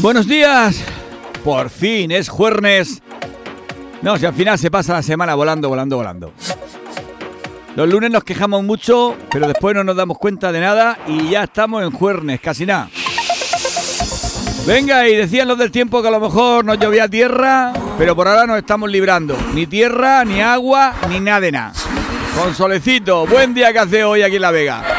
Buenos días. Por fin es jueves. No, si al final se pasa la semana volando, volando, volando. Los lunes nos quejamos mucho, pero después no nos damos cuenta de nada y ya estamos en jueves, casi nada. Venga, y decían los del tiempo que a lo mejor nos llovía tierra, pero por ahora nos estamos librando. Ni tierra, ni agua, ni nada de nada. Con solecito, buen día que hace hoy aquí en La Vega.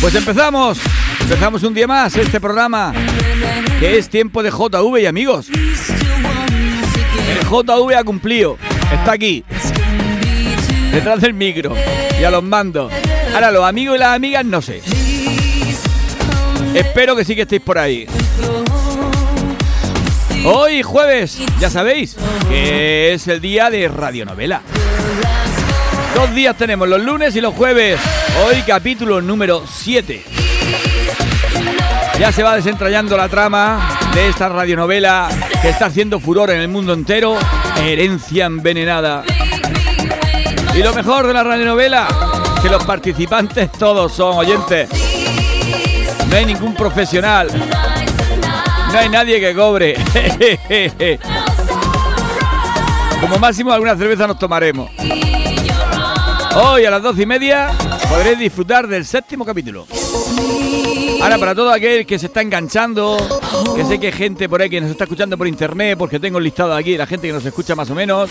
Pues empezamos, empezamos un día más este programa que es tiempo de JV y amigos. El JV ha cumplido, está aquí, detrás del micro y a los mandos. Ahora los amigos y las amigas no sé. Espero que sí que estéis por ahí. Hoy jueves, ya sabéis, que es el día de radionovela. Dos días tenemos, los lunes y los jueves. Hoy capítulo número 7. Ya se va desentrañando la trama de esta radionovela que está haciendo furor en el mundo entero, Herencia envenenada. Y lo mejor de la radionovela, que los participantes todos son oyentes. No hay ningún profesional. No hay nadie que cobre. Como máximo alguna cerveza nos tomaremos. Hoy a las doce y media podréis disfrutar del séptimo capítulo. Ahora, para todo aquel que se está enganchando, que sé que hay gente por ahí que nos está escuchando por internet, porque tengo listado aquí la gente que nos escucha más o menos.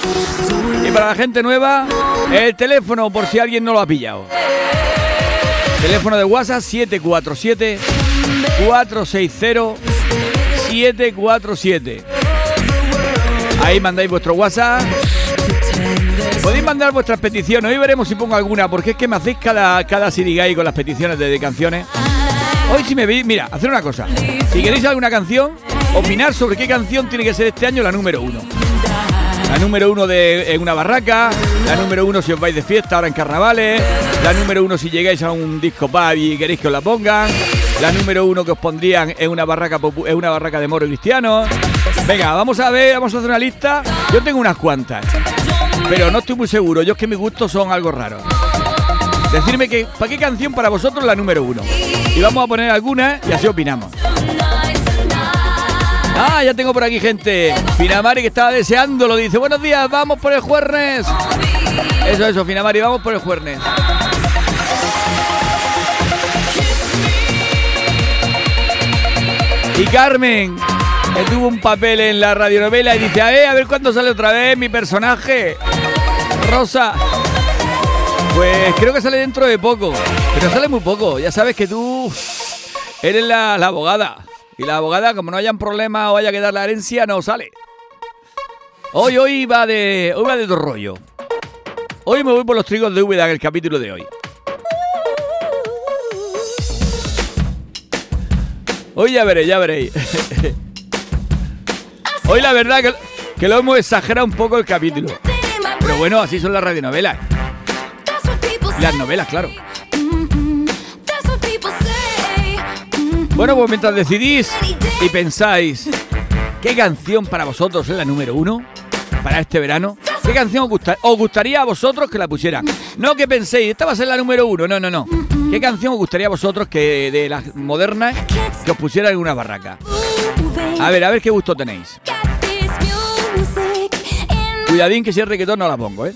Y para la gente nueva, el teléfono por si alguien no lo ha pillado. Teléfono de WhatsApp 747 460 747. Ahí mandáis vuestro WhatsApp. Podéis mandar vuestras peticiones. Hoy veremos si pongo alguna, porque es que me hacéis cada, cada sirigay con las peticiones de, canciones. Hoy si me veis, mira, hacer una cosa. Si queréis alguna canción, opinar sobre qué canción tiene que ser este año la número uno. La número uno de en una barraca, la número uno si os vais de fiesta ahora en carnavales, la número uno si llegáis a un disco pub y queréis que os la pongan, la número uno que os pondrían en una barraca en una barraca de moro cristiano. Venga, vamos a ver, vamos a hacer una lista. Yo tengo unas cuantas, pero no estoy muy seguro. Yo es que mis gustos son algo raros. Decirme que para qué canción para vosotros la número uno. Y vamos a poner algunas y así opinamos. Ah, ya tengo por aquí gente. Finamari que estaba deseándolo. Dice, buenos días, vamos por el jueves. Eso, eso, Finamari, vamos por el jueves. Y Carmen, que tuvo un papel en la radionovela y dice, a ver, a ver cuándo sale otra vez mi personaje. Rosa. Pues creo que sale dentro de poco. Pero sale muy poco. Ya sabes que tú eres la, la abogada. Y la abogada, como no hayan problema o haya que dar la herencia, no sale. Hoy, hoy va de. Hoy va de dos rollo. Hoy me voy por los trigos de Úbeda en el capítulo de hoy. Hoy ya veréis, ya veréis. Hoy la verdad que, que, lo hemos exagerado un poco el capítulo. Bueno, así son las radionovelas. Las novelas, claro. Bueno, pues mientras decidís y pensáis qué canción para vosotros es la número uno para este verano, ¿qué canción os, os gustaría a vosotros que la pusieran? No que penséis, esta va a ser la número uno, no, no, no. ¿Qué canción os gustaría a vosotros que de las modernas que os pusieran en una barraca? A ver, a ver qué gusto tenéis. Cuidadín que si es reggaetón no la pongo, ¿eh?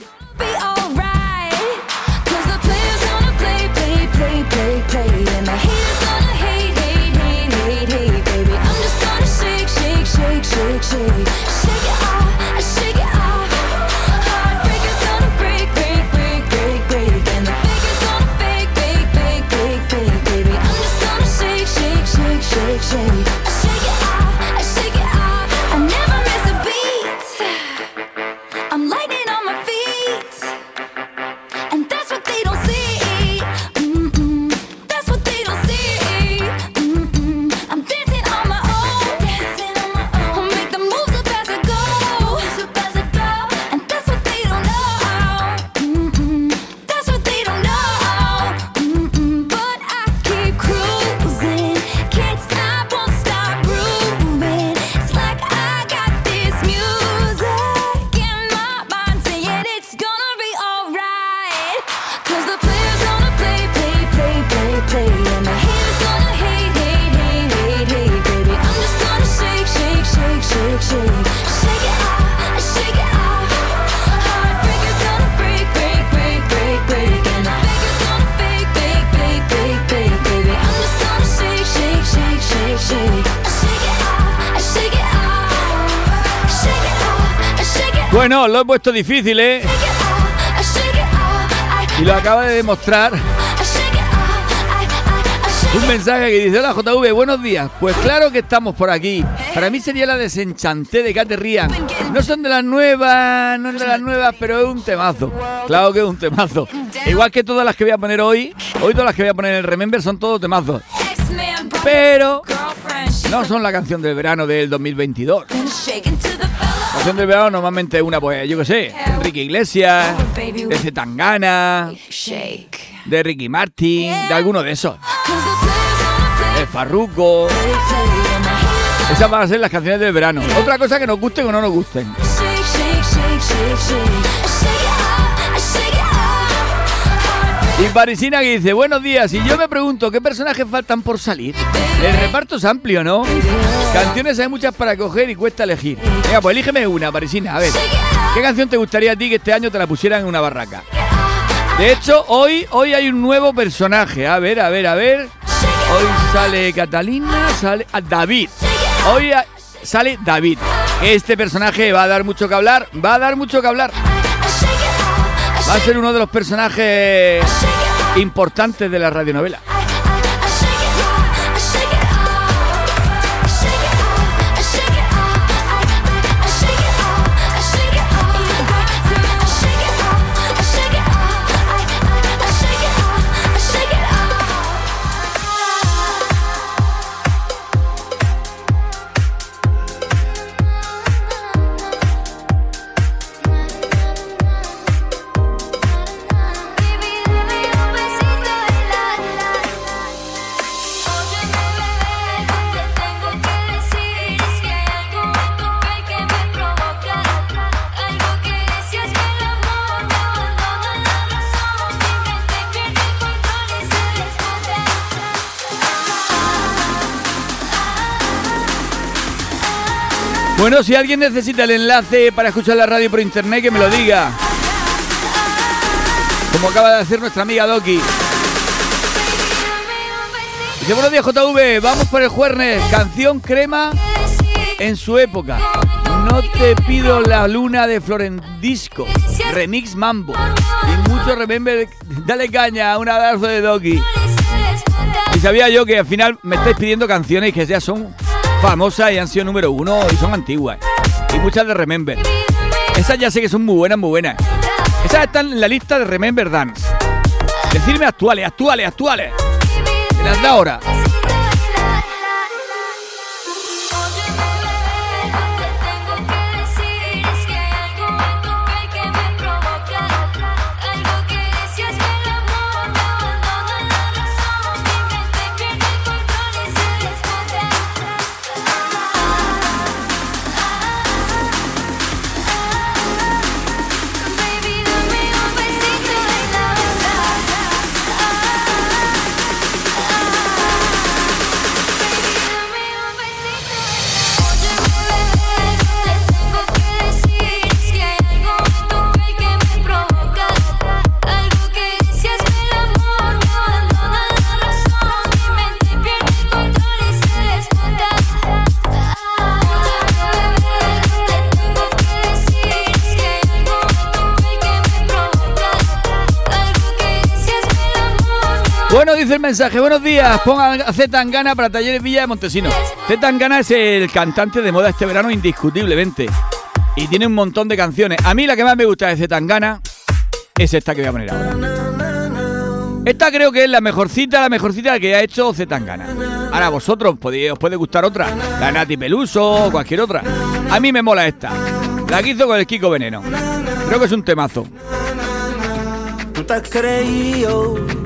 shake. Bueno, lo he puesto difícil, ¿eh? Y lo acaba de demostrar un mensaje que dice, hola JV, buenos días. Pues claro que estamos por aquí. Para mí sería la desenchanté de Caterrian. No son de las nuevas, no es de las nuevas, pero es un temazo. Claro que es un temazo. Igual que todas las que voy a poner hoy, hoy todas las que voy a poner en el Remember son todos temazos. Pero no son la canción del verano del 2022. Canción del verano normalmente una, pues, yo qué sé, Enrique Iglesias, de Zetangana, de Ricky Martin, de alguno de esos. De Farruko. Esas van a ser las canciones del verano. Otra cosa que nos gusten o no nos gusten. Y Parisina que dice, buenos días, y yo me pregunto, ¿qué personajes faltan por salir? El reparto es amplio, ¿no? Canciones hay muchas para coger y cuesta elegir. Venga, pues elígeme una, Parisina, a ver. ¿Qué canción te gustaría a ti que este año te la pusieran en una barraca? De hecho, hoy, hoy hay un nuevo personaje. A ver, a ver, a ver. Hoy sale Catalina, sale a David. Hoy sale David. Este personaje va a dar mucho que hablar. Va a dar mucho que hablar. Va a ser uno de los personajes importantes de la radionovela. Bueno, si alguien necesita el enlace para escuchar la radio por internet, que me lo diga. Como acaba de hacer nuestra amiga Doki. Dice, buenos días JV, vamos por el Juernes, canción crema en su época. No te pido la luna de Florendisco, remix mambo. Y mucho remember, dale caña, un abrazo de Doki. Y sabía yo que al final me estáis pidiendo canciones que ya son famosas y han sido número uno y son antiguas. Y muchas de Remember. Esas ya sé que son muy buenas, muy buenas. Esas están en la lista de Remember Dance. Decirme actuales, actuales, actuales. De las de ahora. Mensaje, buenos días, pongan a Z Tangana para Talleres Villa de Montesinos. Z Tangana es el cantante de moda este verano indiscutiblemente. Y tiene un montón de canciones. A mí la que más me gusta de Z Tangana es esta que voy a poner ahora. Esta creo que es la mejorcita, la mejorcita que ha hecho Z Tangana. Ahora vosotros podéis, os puede gustar otra, la Nati Peluso o cualquier otra. A mí me mola esta, la que hizo con el Kiko Veneno. Creo que es un temazo.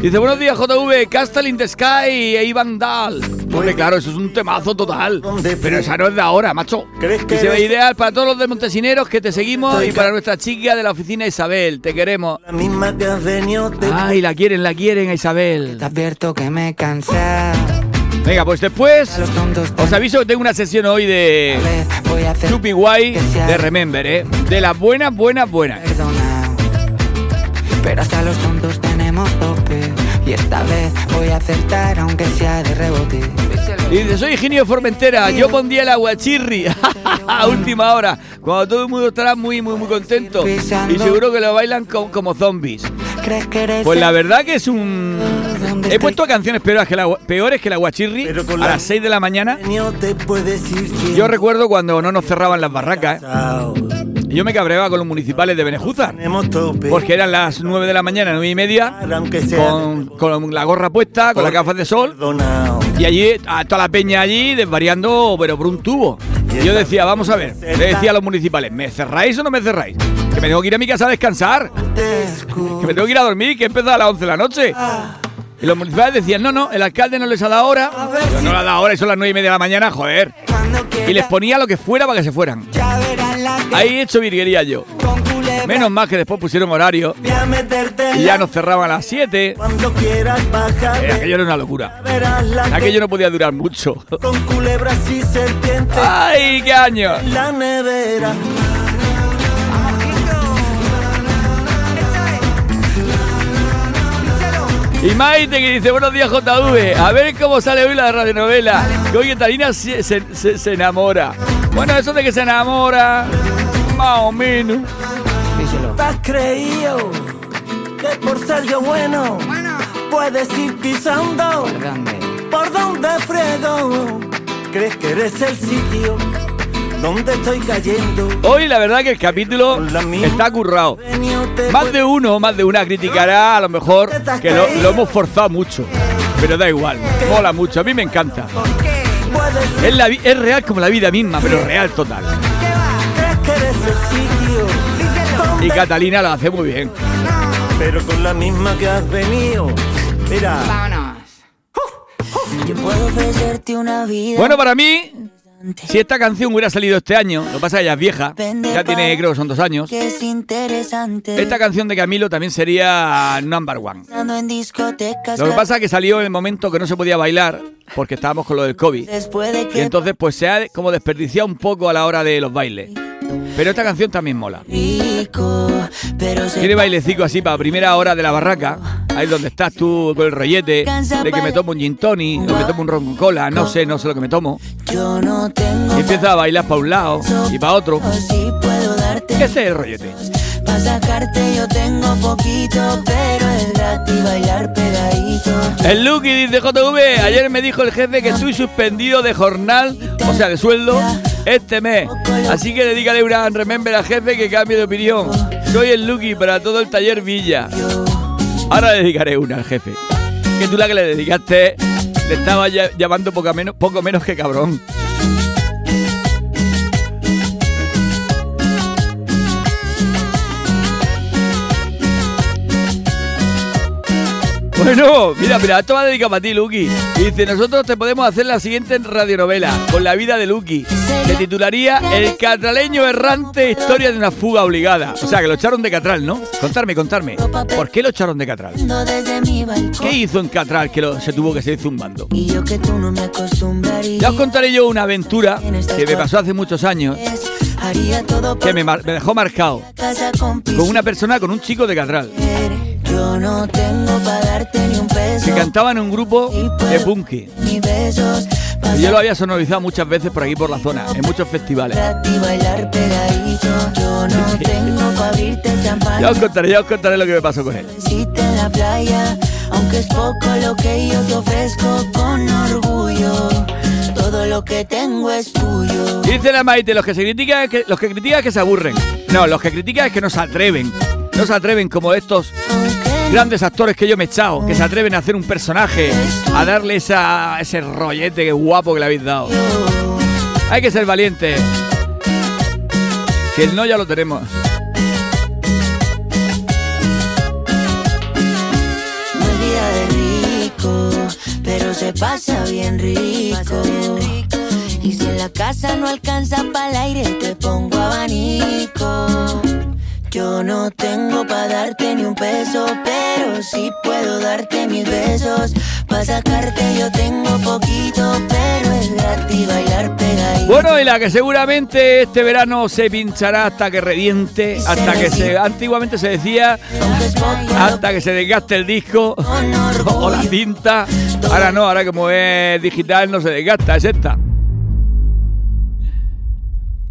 Dice, buenos días JV, Castle in the Sky e Ivan Dahl. Hombre, claro, eso es un temazo total. Pero esa no es de ahora, macho. Y se ve ideal para todos los de Montesineros que te seguimos y para nuestra chica de la oficina Isabel. Te queremos. Ay, la quieren, la quieren a Isabel. Te advierto que me cansé. Venga, pues después os aviso que tengo una sesión hoy de Chupi Guay de Remember, ¿eh? De las buenas, buenas, buenas. Pero hasta los tontos tenemos tope. Y esta vez voy a acertar aunque sea de rebote. Y dice, soy Ingenio Formentera, yo pondría el aguachirri a última hora, cuando todo el mundo estará muy, muy, muy contento. Y seguro que lo bailan co- como zombies. ¿Crees que eres Pues la verdad que es un... ¿Dónde He estoy? puesto canciones peores que, la, peores que el aguachirri Pero con a la- las 6 de la mañana. Yo recuerdo cuando no nos cerraban las barracas, ¿eh? Yo me cabreaba con los municipales de tope. porque eran las 9 de la mañana, 9 y media, con, con la gorra puesta, con las gafas de sol, y allí, a toda la peña allí, desvariando, pero por un tubo. Y yo decía, vamos a ver, le decía a los municipales, ¿me cerráis o no me cerráis? Que me tengo que ir a mi casa a descansar, que me tengo que ir a dormir, que he empezado a las 11 de la noche. Y los municipales decían, no, no, el alcalde no les ha dado hora. Yo, no le ha dado hora y son las 9 y media de la mañana, joder. Y les ponía lo que fuera para que se fueran. Ahí he hecho virguería yo. Menos mal que después pusieron horario y ya nos cerraban a las 7. Cuando quieras bajar. Eh, aquello era una locura. Aquello no podía durar mucho. con culebras y serpientes ¡Ay, qué años! la nevera. Y Maite que dice, buenos días JV, a ver cómo sale hoy la radionovela. Que hoy Catalina se, se- se- se enamora. Bueno, eso de que se enamora, más o menos. Díselo. ¿Te has creído que por ser yo bueno, puedes ir pisando ¿Por dónde? por donde frego? ¿Crees que eres el sitio donde estoy cayendo? Hoy la verdad que el capítulo está currado. Más de uno, más de una criticará a lo mejor que lo, lo hemos forzado mucho. Pero da igual, mola mucho, a mí me encanta. Es, la vi- es real como la vida misma, pero real total. Y Catalina lo hace muy bien. pero con la misma que has venido. Mira, Vámonos. Yo puedo ofrecerte una vida. Bueno, para mí, si esta canción hubiera salido este año, lo que pasa es que ya es vieja, ya tiene, creo que son dos años. Esta canción de Camilo también sería number one. Lo que pasa es que salió en el momento que no se podía bailar, porque estábamos con lo del COVID. Y entonces pues se ha como desperdiciado un poco a la hora de los bailes. Pero esta canción también mola. Tiene bailecito así para primera hora de la barraca. Ahí donde estás tú con el rollete, de que me tomo un gin tonic, o me tomo un ron con cola, no sé, no sé lo que me tomo. Y empieza a bailar para un lado y para otro. Ese es el rollete. Para sacarte yo tengo poquito, pero es gratis bailar pegadito. El Lucky dice JV, ayer me dijo el jefe que estoy suspendido de jornal, o sea, de sueldo, este mes. Así que dedícale una remember al jefe que cambie de opinión. Soy el Lucky para todo el taller Villa. Ahora le dedicaré una al jefe. Que tú la que le dedicaste le estaba llamando poco menos que cabrón. Bueno, mira, mira, esto va dedicado para ti, Lucky. Dice, nosotros te podemos hacer la siguiente radionovela, con la vida de Lucky. Se titularía El catraleño errante, historia de una fuga obligada. O sea, que lo echaron de Catral, ¿no? Contarme, contarme. ¿Por qué lo echaron de Catral? ¿Qué hizo en Catral que se tuvo que seguir zumbando? Ya os contaré yo una aventura que me pasó hace muchos años, que me, dejó marcado con una persona, con un chico de Catral, Yo no tengo para darte ni un peso. que cantaba en un grupo de punky. Ni besos. Y yo lo había sonorizado muchas veces por aquí por la zona, en muchos festivales. Ya os contaré, ya os contaré lo que me pasó con él. Besito en la playa, aunque es poco lo que yo te ofrezco con orgullo. Todo lo que tengo es tuyo. Dice la Maite, los que se critican es que, los que critican es que se aburren. No, los que critican es que no se atreven. No se atreven como estos grandes actores que yo me he echado, que se atreven a hacer un personaje, a darle esa, ese rollete que guapo que le habéis dado. Hay que ser valiente. Si el no ya lo tenemos. me olvida de rico, pero se pasa bien rico. Y si en la casa no alcanza para el aire, te pongo abanico. Yo no tengo para darte ni un peso, pero sí puedo darte mis besos. Para sacarte yo tengo poquito, pero es gratis bailar pegadito. Bueno, y la que seguramente este verano se pinchará hasta que reviente, hasta que se. Antiguamente se decía hasta que se desgaste el disco o la cinta. Ahora no, ahora como es digital no se desgasta, es esta.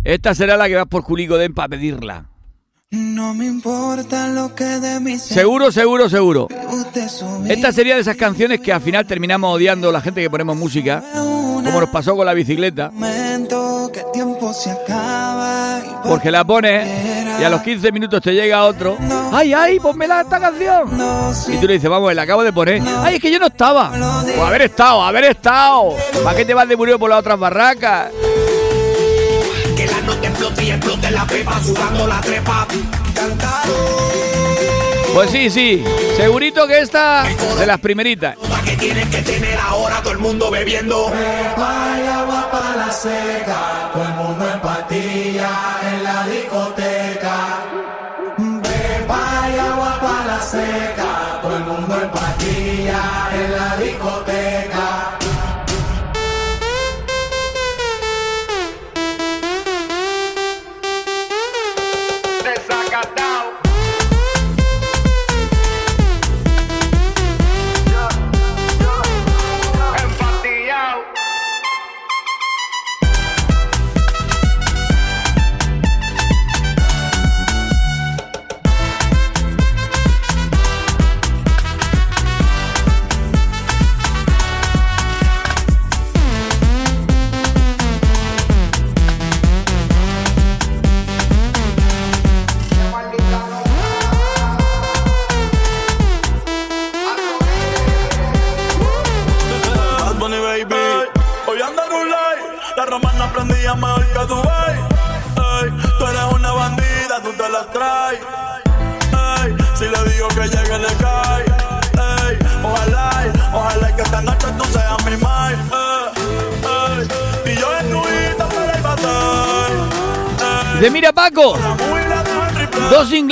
Esta será la que vas por Culico Den para pedirla. No me importa lo que de mí se Seguro, seguro, seguro. Esta sería de esas canciones que al final terminamos odiando la gente que ponemos música, como nos pasó con la bicicleta, porque la pones y a los 15 minutos te llega otro. ¡Ay, ay, ponmela esta canción! no Y tú le dices, vamos, la acabo de poner. ¡Ay, es que yo no estaba! Pues haber estado, haber estado. ¿Para qué te vas de murió por las otras barracas? Explote y explote la pepa, sudando la trepa. Pues sí, sí. Segurito que esta de las primeritas. La que tienes que tener ahora todo el mundo bebiendo. Vaya agua para la seca, todo el mundo en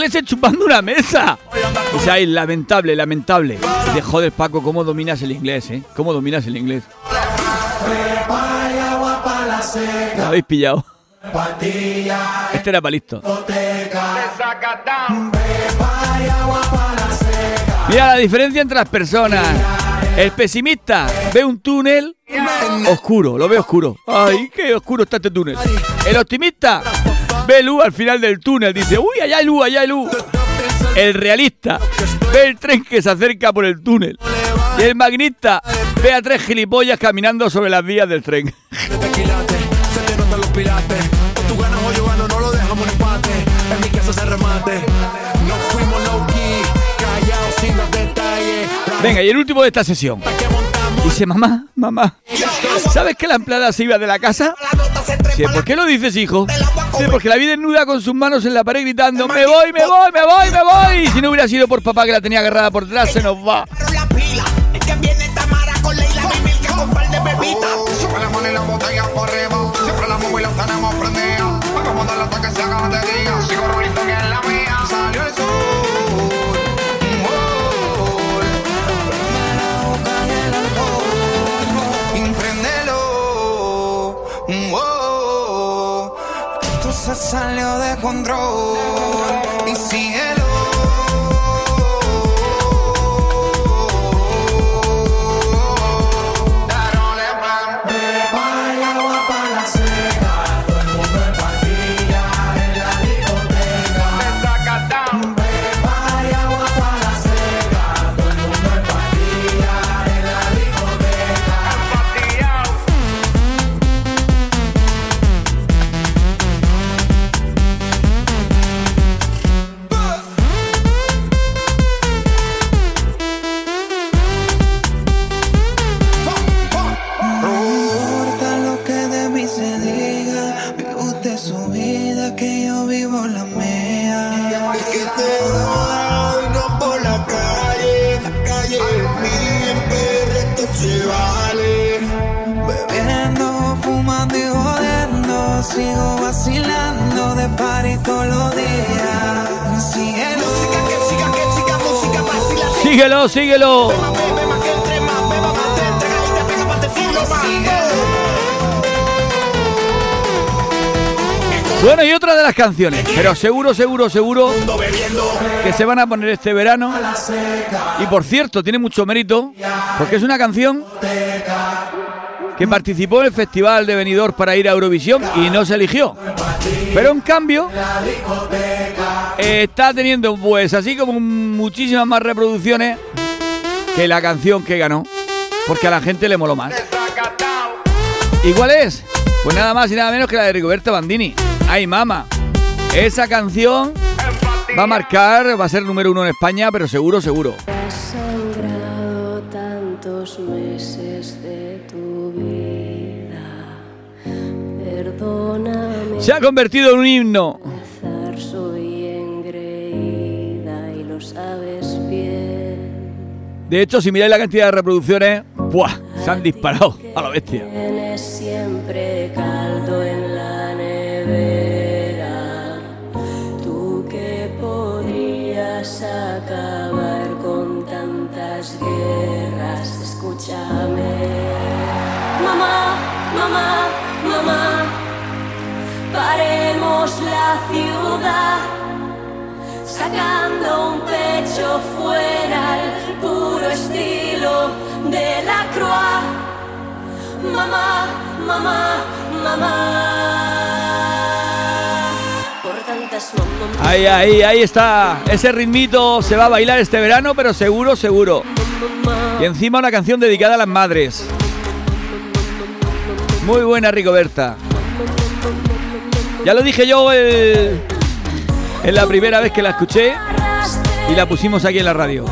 ingleses chupando una mesa. Dice, ay, lamentable, lamentable. Dice, joder, Paco, ¿cómo dominas el inglés, eh? ¿Cómo dominas el inglés? ¿Lo habéis pillado? Este era para listo. la discoteca. Desacatado. Vaya agua para la seca. Mira la diferencia entre las personas. El pesimista ve un túnel oscuro, lo ve oscuro. Ay, qué oscuro está este túnel. El optimista ve luz al final del túnel, dice, uy, allá hay luz, allá hay luz. El realista ve el tren que se acerca por el túnel. Y el magnista ve a tres gilipollas caminando sobre las vías del tren. Venga, y el último de esta sesión. Dice, mamá, mamá, ¿sabes que la empleada se iba de la casa? Dice, ¿por qué lo dices, hijo? Porque la vi desnuda con sus manos en la pared gritando, me voy, me voy, me voy, me voy. Si no hubiera sido por papá que la tenía agarrada por detrás, se nos va. Salió de control. Filo más. Bueno, y otra de las canciones, pero seguro, seguro, seguro que se van a poner este verano. Y por cierto, tiene mucho mérito, porque es una canción que participó en el Festival de Benidorm para ir a Eurovisión y no se eligió. Pero en cambio, está teniendo pues así como muchísimas más reproducciones que la canción que ganó, porque a la gente le moló más. ¿Y cuál es? Pues nada más y nada menos que la de Rigoberta Bandini. Ay, mama. Esa canción va a marcar, va a ser número uno en España, pero seguro, seguro. Se ha convertido en un himno. De hecho, si miráis la cantidad de reproducciones, ¡buah! Se han disparado a la bestia. La ciudad. Sacando un pecho fuera puro estilo de la croix. Mamá, mamá, mamá. Mamá, Ahí, ahí, ahí está. Ese ritmito se va a bailar este verano, pero seguro, seguro. Y encima una canción dedicada a las madres. Muy buena, Rigoberta. Ya lo dije yo el- en la primera vez que la escuché y la pusimos aquí en la radio.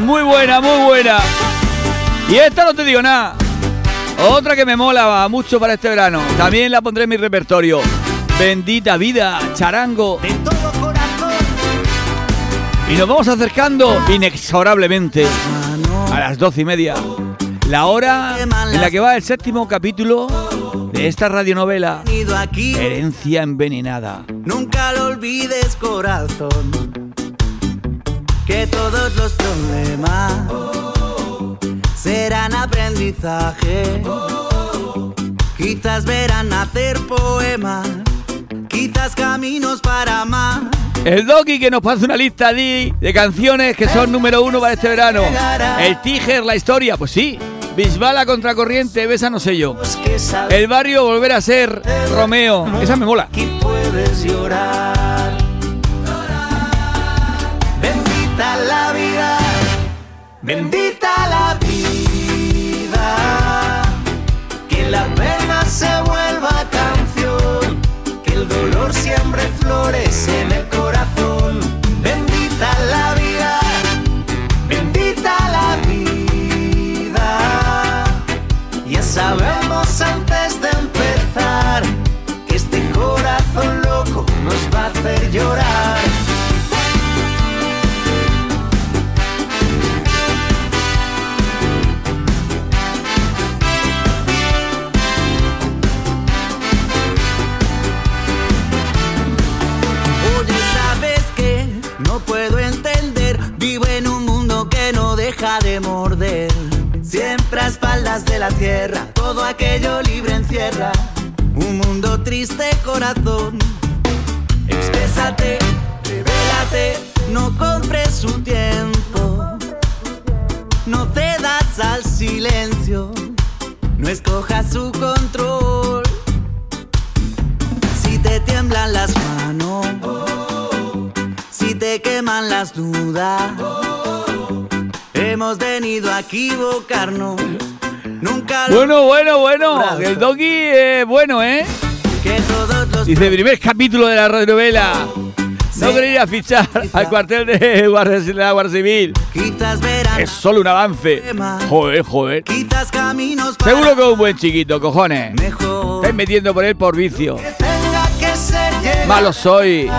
Muy buena, muy buena. Y esta no te digo nada. Otra que me mola mucho para este verano. También la pondré en mi repertorio. Bendita vida, charango. De todo corazón. Y nos vamos acercando inexorablemente a las doce y media. La hora en la que va el séptimo capítulo de esta radionovela. Herencia envenenada. Nunca lo olvides, corazón. Que todos los problemas serán aprendizaje. Quizás verán nacer poemas, quizás caminos para amar. El Doki que nos pasa una lista de, de canciones que son número uno para este verano. El Tiger, la historia, pues sí. Bisbala contracorriente, besa no sé yo. El barrio volver a ser Romeo. Esa me mola. que puedes llorar. Bendita la vida, bendita la vida, que la pena se vuelva canción, que el dolor siempre florece en el corazón. Bendita la vida, bendita la vida, ya sabemos de morder. Siempre a espaldas de la tierra, todo aquello libre encierra. Un mundo triste, corazón. Exprésate, revélate, no compres su tiempo. No cedas al silencio, no escojas su control. Si te tiemblan las manos, si te queman las dudas, hemos venido a equivocarnos. Nunca lo Bueno, bueno, bueno. El doggy es bueno, ¿eh? Dice, primer capítulo de la radionovela. No quería fichar al cuartel de la Guardia Civil. Es solo un avance. Joder, joder. Seguro que es un buen chiquito, cojones. Estáis metiendo por él por vicio. Malo soy.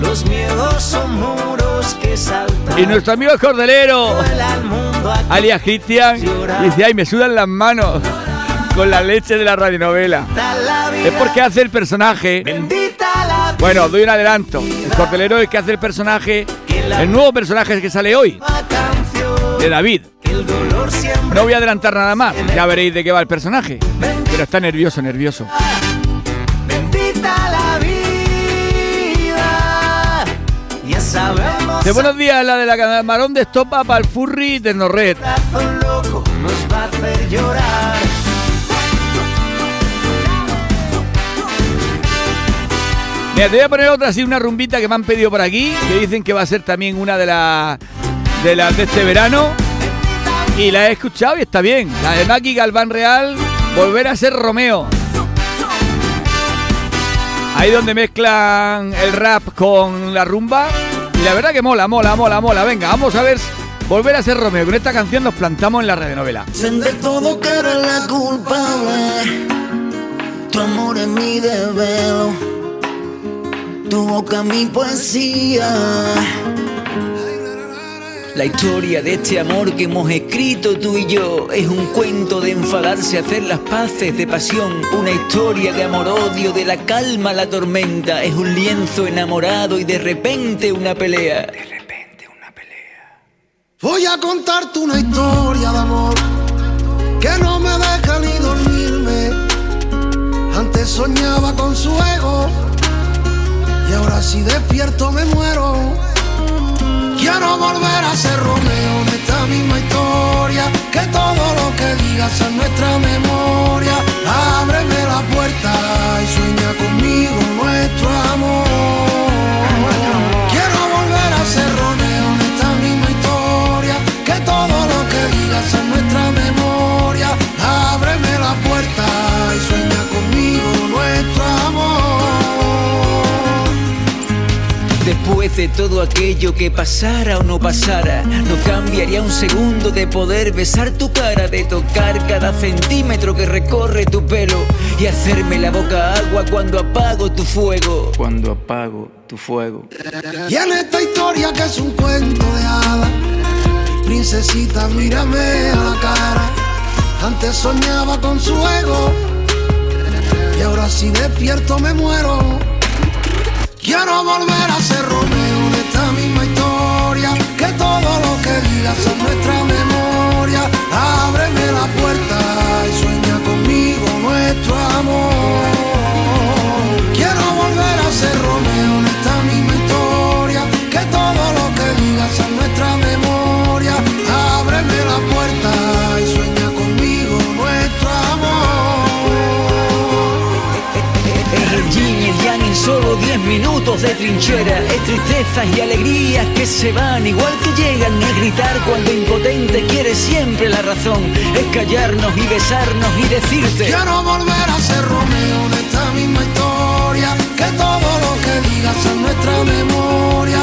Los miedos son. Y nuestro amigo el Cordelero, alias Cristian, dice, ay, me sudan las manos con la leche de la radionovela. Es porque hace el personaje. Bueno, doy un adelanto. El Cordelero es que hace el personaje, el nuevo personaje que sale hoy, de David. No voy a adelantar nada más, ya veréis de qué va el personaje. Pero está nervioso, nervioso. Bendita la vida. De buenos días, la de la camarón de estopa para el furry de corazón loco nos va a voy a poner otra así, una rumbita que me han pedido por aquí, que dicen que va a ser también una de las de de este verano. Y la he escuchado y está bien. La de Maki Galván Real, volver a ser Romeo. Ahí donde mezclan el rap con la rumba. Y la verdad que mola, mola, mola, mola. Venga, vamos a ver. Volver a ser Romeo. Con esta canción nos plantamos en la radionovela. De todo la culpable. Tu amor es mi. Tu boca mi poesía. La historia de este amor que hemos escrito tú y yo es un cuento de enfadarse, hacer las paces, de pasión, una historia de amor-odio, de la calma a la tormenta, es un lienzo enamorado y de repente una pelea. Voy a contarte una historia de amor que no me deja ni dormirme. Antes soñaba con su ego y ahora si despierto me muero. Quiero volver a ser Romeo en esta misma historia. Que todo lo que digas en nuestra memoria. Ábreme la puerta y sueña conmigo nuestro amor. Después de todo aquello que pasara o no pasara, no cambiaría un segundo de poder besar tu cara, de tocar cada centímetro que recorre tu pelo y hacerme la boca agua cuando apago tu fuego. Cuando apago tu fuego. Y en esta historia que es un cuento de hadas, princesita, mírame a la cara. Antes soñaba con su ego y ahora si despierto me muero. Quiero volver a ser Romeo en esta misma historia, que todo lo que digas en nuestra memoria. Ábreme la puerta y sueña conmigo nuestro amor. Quiero volver a ser Romeo solo 10 minutos de trinchera. Es tristezas y alegrías que se van igual que llegan. Es gritar cuando impotente quiere siempre la razón. Es callarnos y besarnos y decirte. Quiero volver a ser Romeo en esta misma historia, que todo lo que digas en nuestra memoria.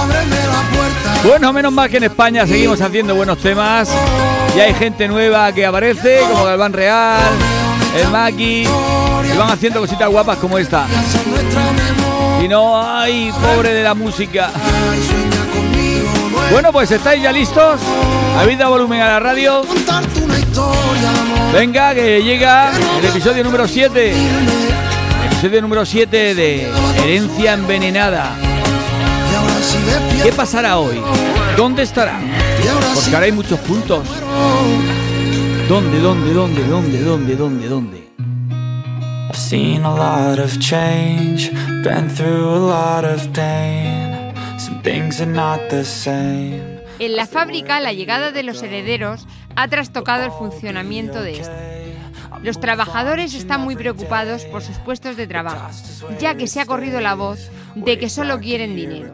Ábreme la puerta. Bueno, menos mal que en España seguimos haciendo buenos temas. Y hay gente nueva que aparece, como Galván Real, el Maki. Y van haciendo cositas guapas como esta. Y no hay pobre de la música. Ay, Bueno, pues estáis ya listos. Habéis dado volumen a la radio. Venga, que llega el episodio número 7. Episodio número 7 de Herencia Envenenada. ¿Qué pasará hoy? ¿Dónde estará? Porque ahora hay muchos puntos. ¿Dónde, dónde, dónde, dónde, dónde, dónde, dónde? I've seen a lot of change, been through a lot of pain. Some things are not the same. En la fábrica, la llegada de los herederos ha trastocado el funcionamiento de esta. Los trabajadores están muy preocupados por sus puestos de trabajo, ya que se ha corrido la voz de que solo quieren dinero.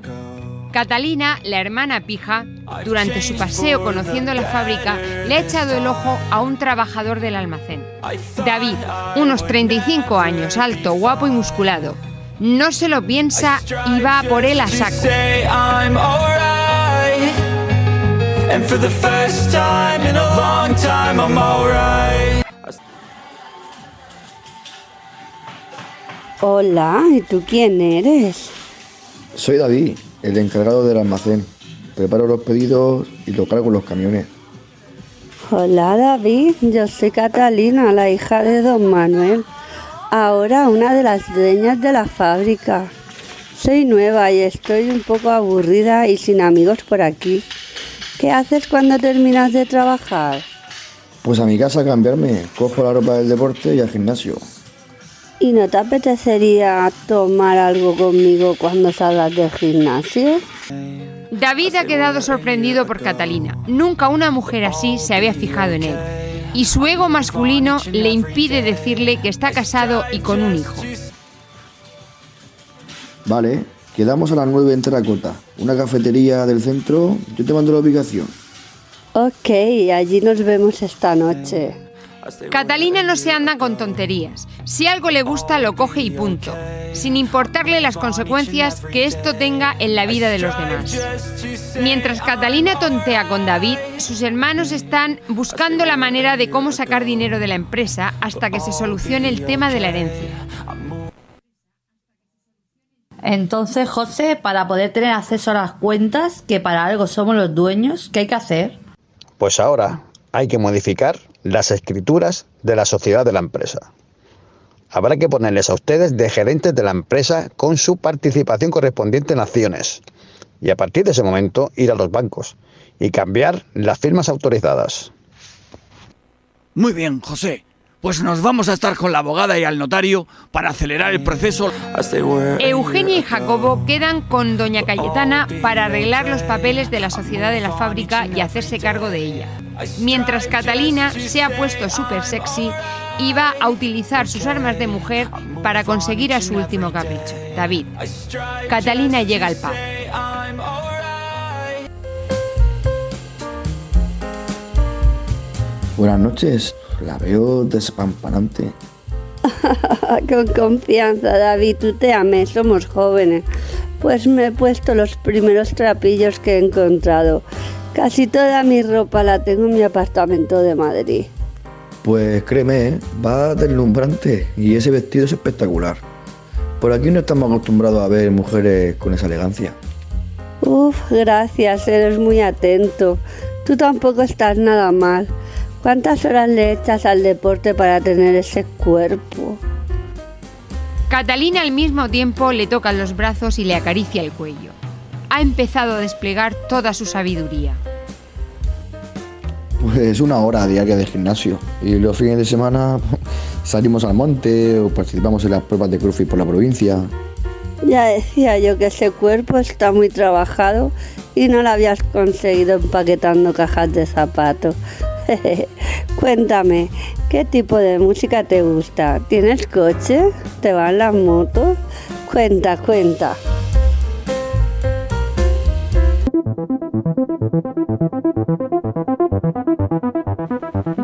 Catalina, la hermana pija, durante su paseo conociendo la fábrica, le ha echado el ojo a un trabajador del almacén. David, unos 35 años, alto, guapo y musculado. No se lo piensa y va por él a saco. Say I'm alright. And for the first time in a long time, I'm alright. Hola, ¿y tú quién eres? Soy David, el encargado del almacén. Preparo los pedidos y lo cargo en los camiones. Hola David, yo soy Catalina, la hija de don Manuel. Ahora una de las dueñas de la fábrica. Soy nueva y estoy un poco aburrida y sin amigos por aquí. ¿Qué haces cuando terminas de trabajar? Pues a mi casa a cambiarme, cojo la ropa del deporte y al gimnasio. ¿Y no te apetecería tomar algo conmigo cuando salgas del gimnasio? David ha quedado sorprendido por Catalina. Nunca una mujer así se había fijado en él. Y su ego masculino le impide decirle que está casado y con un hijo. Vale, quedamos a las 9 en Terracota, una cafetería del centro. Yo te mando la ubicación. Ok, allí nos vemos esta noche. Catalina no se anda con tonterías. Si algo le gusta, lo coge y punto. Sin importarle las consecuencias que esto tenga en la vida de los demás. Mientras Catalina tontea con David, sus hermanos están buscando la manera de cómo sacar dinero de la empresa hasta que se solucione el tema de la herencia. Entonces, José, para poder tener acceso a las cuentas, que para algo somos los dueños, ¿qué hay que hacer? Pues ahora hay que modificar las escrituras de la sociedad de la empresa. Habrá que ponerles a ustedes de gerentes de la empresa con su participación correspondiente en acciones. Y a partir de ese momento ir a los bancos y cambiar las firmas autorizadas. Muy bien, José. Pues nos vamos a estar con la abogada y al notario para acelerar el proceso. Eugenia y Jacobo quedan con doña Cayetana para arreglar los papeles de la sociedad de la fábrica y hacerse cargo de ella. Mientras Catalina se ha puesto súper sexy y va a utilizar sus armas de mujer para conseguir a su último capricho, David. Catalina llega al pub. Buenas noches, la veo despampanante. Con confianza, David, tú te ames, somos jóvenes. Pues me he puesto los primeros trapillos que he encontrado. Casi toda mi ropa la tengo en mi apartamento de Madrid. Pues créeme, ¿eh? va deslumbrante y ese vestido es espectacular. Por aquí no estamos acostumbrados a ver mujeres con esa elegancia. Uf, gracias, eres muy atento. Tú tampoco estás nada mal. ¿Cuántas horas le echas al deporte para tener ese cuerpo? Catalina al mismo tiempo le toca los brazos y le acaricia el cuello. Ha empezado a desplegar toda su sabiduría. Pues una hora diaria de gimnasio. Y los fines de semana salimos al monte o participamos en las pruebas de CrossFit por la provincia. Ya decía yo que ese cuerpo está muy trabajado y no lo habías conseguido empaquetando cajas de zapatos. Cuéntame, ¿qué tipo de música te gusta? ¿Tienes coche? ¿Te van las motos? Cuenta, cuenta.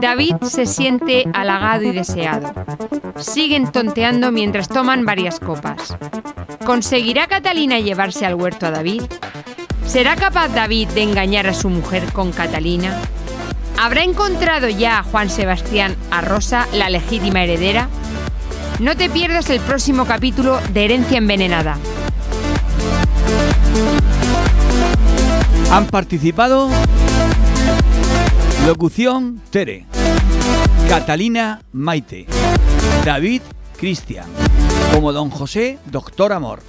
David se siente halagado y deseado. Siguen tonteando mientras toman varias copas. ¿Conseguirá Catalina llevarse al huerto a David? ¿Será capaz David de engañar a su mujer con Catalina? ¿Habrá encontrado ya a Juan Sebastián a Rosa, la legítima heredera? No te pierdas el próximo capítulo de Herencia Envenenada. Han participado Locución Tere, Catalina Maite, David Cristian, como Don José Doctor Amor,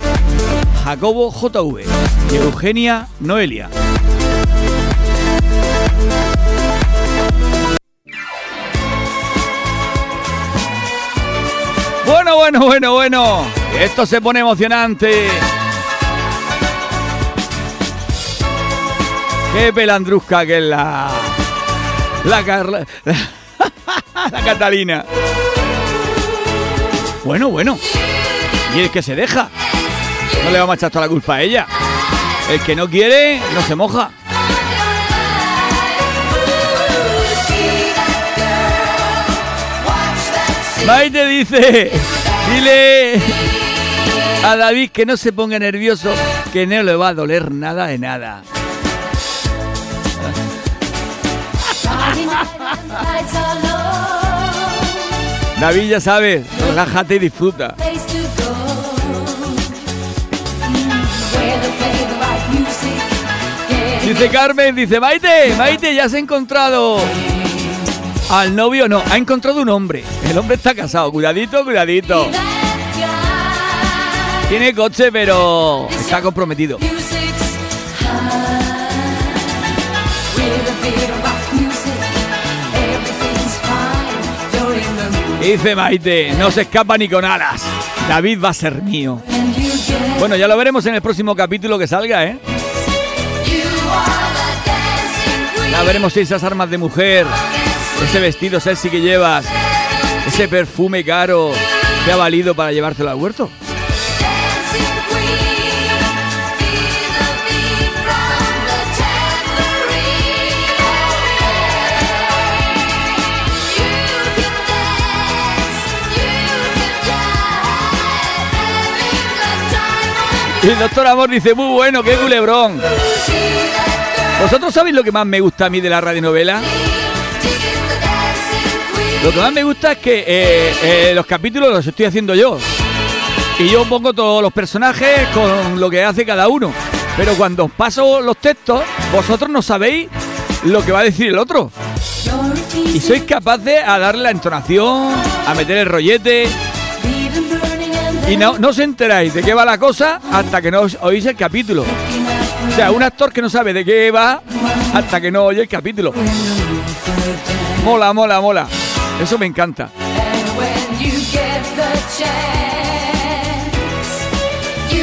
Jacobo JV Eugenia Noelia. Bueno, bueno, bueno, bueno. Esto se pone emocionante. Qué pelandrusca que es la. La Carla. La Catalina. Bueno, bueno. Y el que se deja. No le vamos a echar toda la culpa a ella. El que no quiere, no se moja. Maite dice, dile a David que no se ponga nervioso, que no le va a doler nada de nada. David ya sabes, relájate y disfruta. Dice Carmen, dice Maite, Maite, ya has encontrado al novio, no, ha encontrado un hombre. El hombre está casado, cuidadito, cuidadito. Tiene coche, pero está comprometido. Dice Maite, no se escapa ni con alas. David va a ser mío. Bueno, ya lo veremos en el próximo capítulo que salga, ¿eh? Ya veremos si esas armas de mujer, ese vestido sexy que llevas, ese perfume caro, te ha valido para llevártelo al huerto. El doctor Amor dice, muy bueno, qué culebrón. ¿Vosotros sabéis lo que más me gusta a mí de la radionovela? Lo que más me gusta es que eh, eh, los capítulos los estoy haciendo yo. Y yo pongo todos los personajes con lo que hace cada uno. Pero cuando os paso los textos, vosotros no sabéis lo que va a decir el otro. Y sois capaces a darle la entonación, a meter el rollete. Y no, no os enteráis de qué va la cosa hasta que no os- oís el capítulo. O sea, un actor que no sabe de qué va hasta que no oye el capítulo. Mola, mola, mola. Eso me encanta.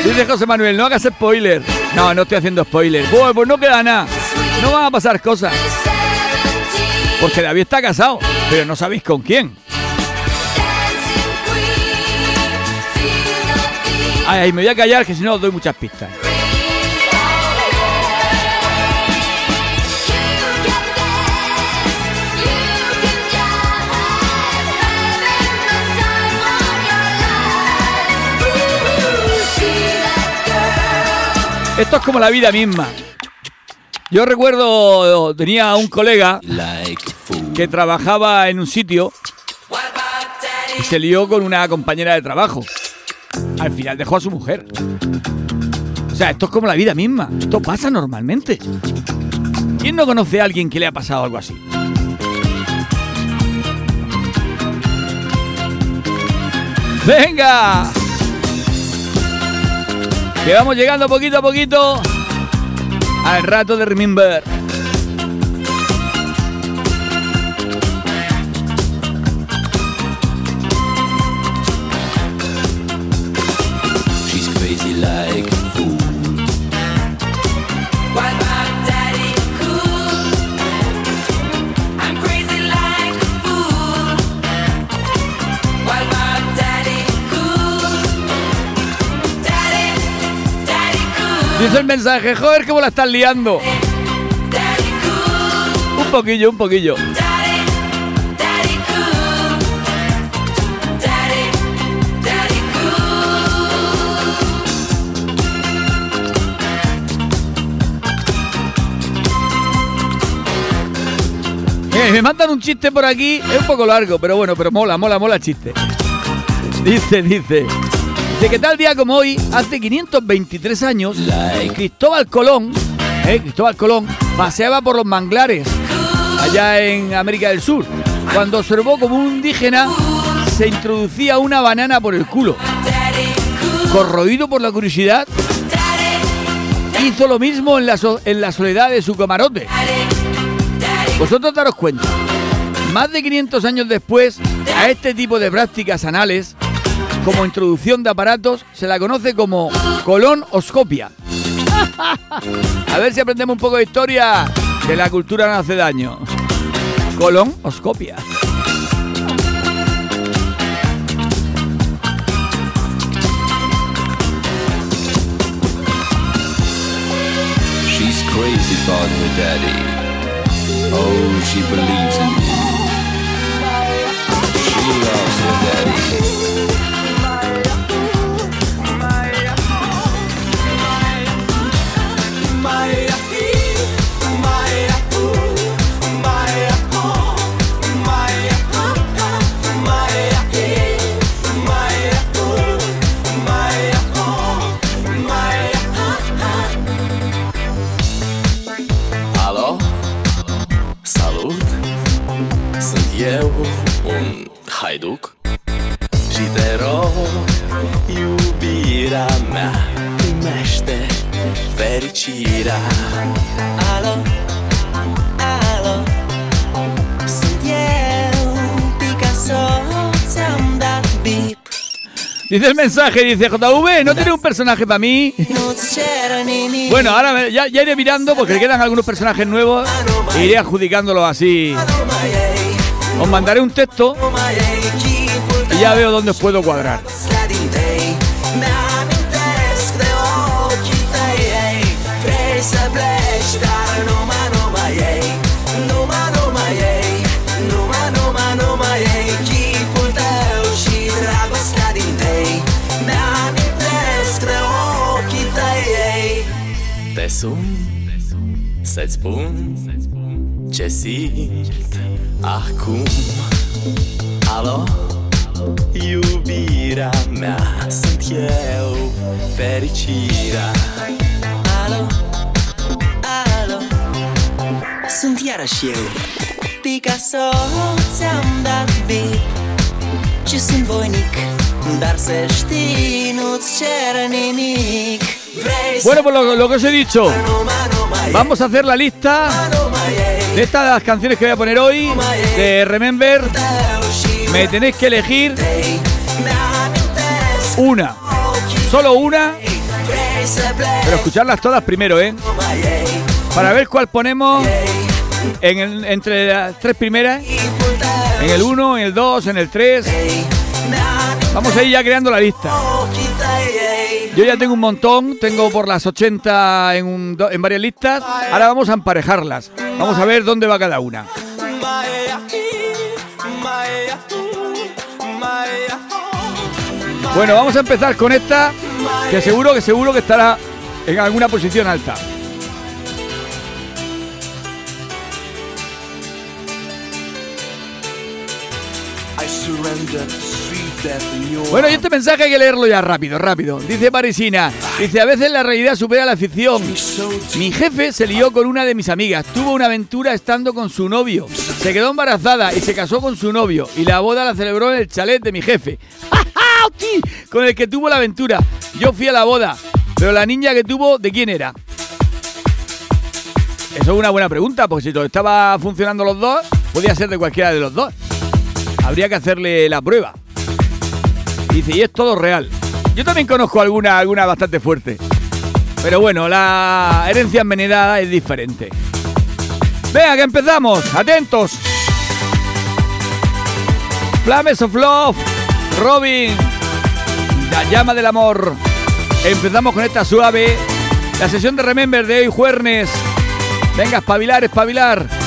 Dice José Manuel, no hagas spoiler. No, no estoy haciendo spoiler. Pues, pues no queda nada. No van a pasar cosas. Porque David está casado, pero no sabéis con quién. Ay, me voy a callar que si no os doy muchas pistas. Esto es como la vida misma. Yo recuerdo, tenía un colega que trabajaba en un sitio y se lió con una compañera de trabajo. Al final dejó a su mujer. O sea, esto es como la vida misma. Esto pasa normalmente. ¿Quién no conoce a alguien que le ha pasado algo así? ¡Venga! Que vamos llegando poquito a poquito al rato de Remember. Dice el mensaje, joder, cómo la estás liando. Un poquillo, un poquillo. Eh, me mandan un chiste por aquí, es un poco largo, pero bueno, pero mola, mola, mola el chiste. Dice, dice. Dice que tal día como hoy, hace 523 años, Cristóbal Colón, eh, Cristóbal Colón, paseaba por los manglares allá en América del Sur, cuando observó como un indígena se introducía una banana por el culo. Corroído por la curiosidad, hizo lo mismo en la, so- en la soledad de su camarote. Vosotros daros cuenta, más de 500 años después, a este tipo de prácticas anales, como introducción de aparatos, se la conoce como colonoscopia. A ver si aprendemos un poco de historia de la cultura no hace daño. Colonoscopia. She's crazy about her daddy. Oh, she believes in. She loves her daddy. Iubirea mea Primește fericirea Alo, alo Sunt eu, Picasso Ți-am dat bip Dice el mensaje, dice JV, ¿no tiene un personaje para mí? Bueno, ahora ya, ya iré mirando porque quedan algunos personajes nuevos e iré adjudicándolos así. Os mandaré un texto y ya veo dónde os puedo cuadrar. Să-ți spun ce simt acum. Alo, iubirea mea Sunt eu, fericirea. Alo, alo? Sunt iarăși eu Picasso Ți-am dat bip Și sunt voinic Dar să știi Nu-ți cer nimic. Vrei Bueno, pues lo, que os he dicho, vamos a hacer la lista de estas canciones que voy a poner hoy, de Remember. Me tenéis que elegir una, solo una, pero escucharlas todas primero, ¿eh? Para ver cuál ponemos en el- entre las tres primeras, en el 1, en el 2, en el 3. Vamos a ir ya creando la lista. Yo ya tengo un montón, tengo por las 80 en, varias listas. Ahora vamos a emparejarlas. Vamos a ver dónde va cada una. Bueno, vamos a empezar con esta, que seguro que seguro que estará en alguna posición alta. Bueno, y este mensaje hay que leerlo ya rápido, rápido. Dice Parisina, dice, a veces la realidad supera la ficción. Mi jefe se lió con una de mis amigas, tuvo una aventura estando con su novio, se quedó embarazada y se casó con su novio y la boda la celebró en el chalet de mi jefe. ¡Ja, ja! Con el que tuvo la aventura. Yo fui a la boda, pero la niña que tuvo, ¿de quién era? Eso es una buena pregunta, porque si todo estaba funcionando los dos, podía ser de cualquiera de los dos. Habría que hacerle la prueba. Y es todo real. Yo también conozco alguna, alguna bastante fuerte. Pero bueno, la herencia envenenada es diferente. Venga, que empezamos. Atentos. Flames of Love. Robin. La llama del amor. Empezamos con esta suave. La sesión de Remember de hoy, jueves. Venga, espabilar, espabilar.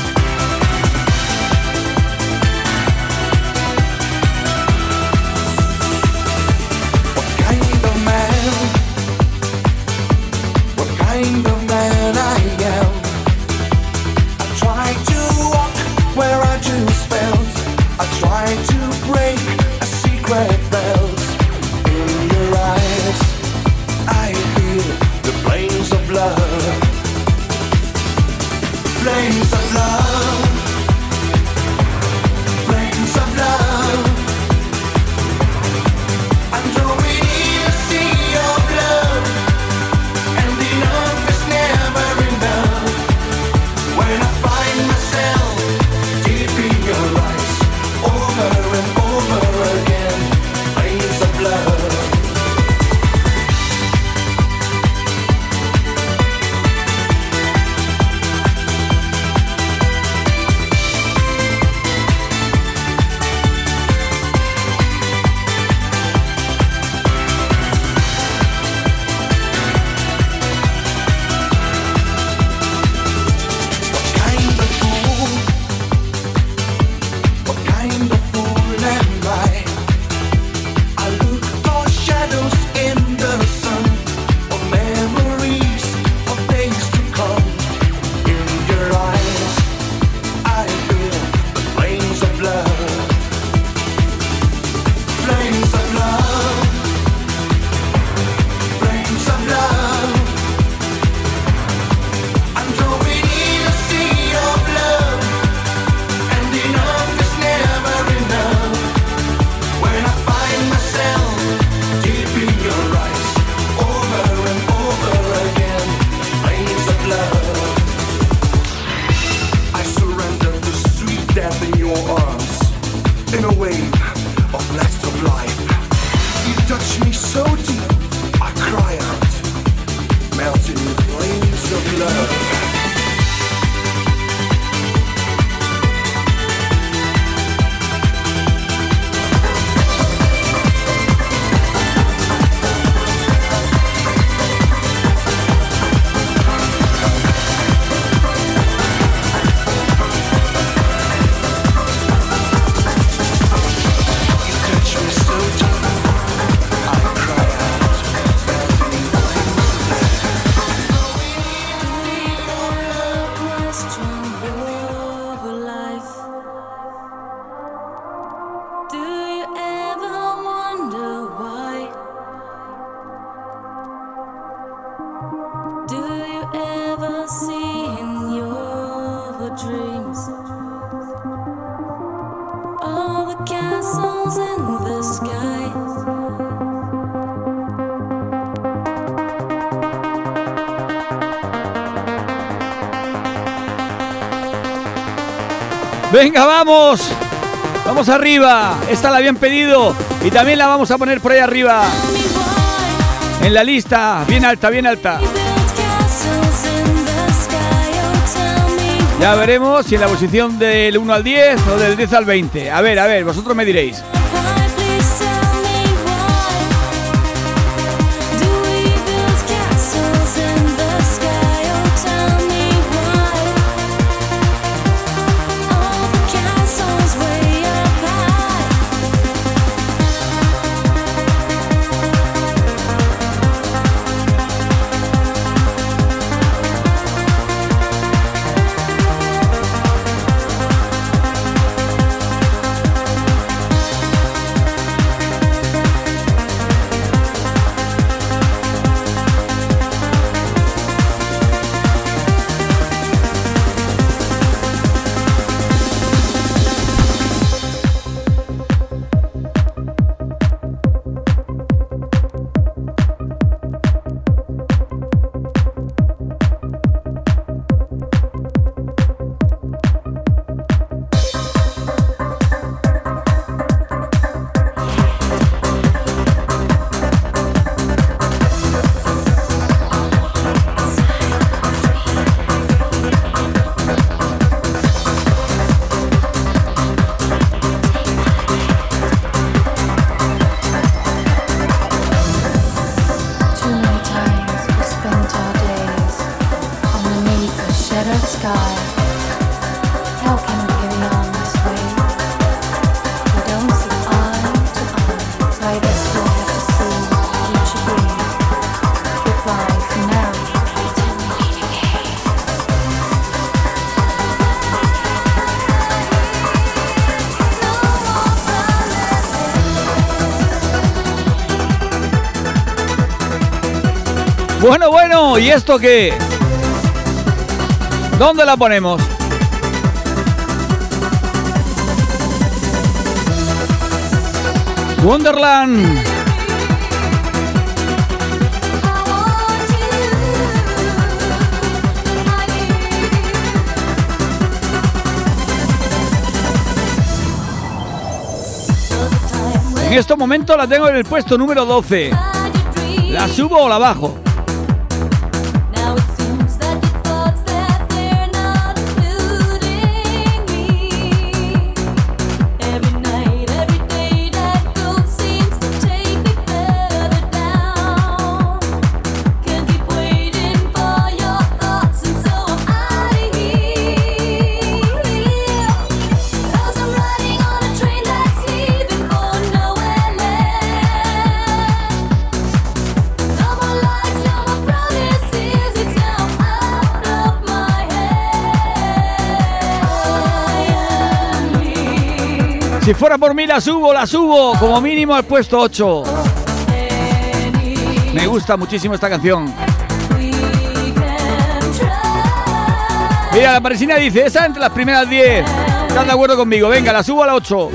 Venga, vamos. Vamos arriba. Esta la habían pedido y también la vamos a poner por ahí arriba. En la lista, bien alta, bien alta. Ya veremos si en la posición del 1 al 10 o del 10 al 20. A ver, a ver, vosotros me diréis. ¿Y esto qué? ¿Dónde la ponemos? Wonderland. En estos momentos la tengo en el puesto número 12. ¿La subo o la bajo? Si fuera por mí la subo, la subo, como mínimo al puesto 8. Me gusta muchísimo esta canción. Mira, la parisina dice, esa entre las primeras 10. ¿Están de acuerdo conmigo? Venga, la subo a la 8.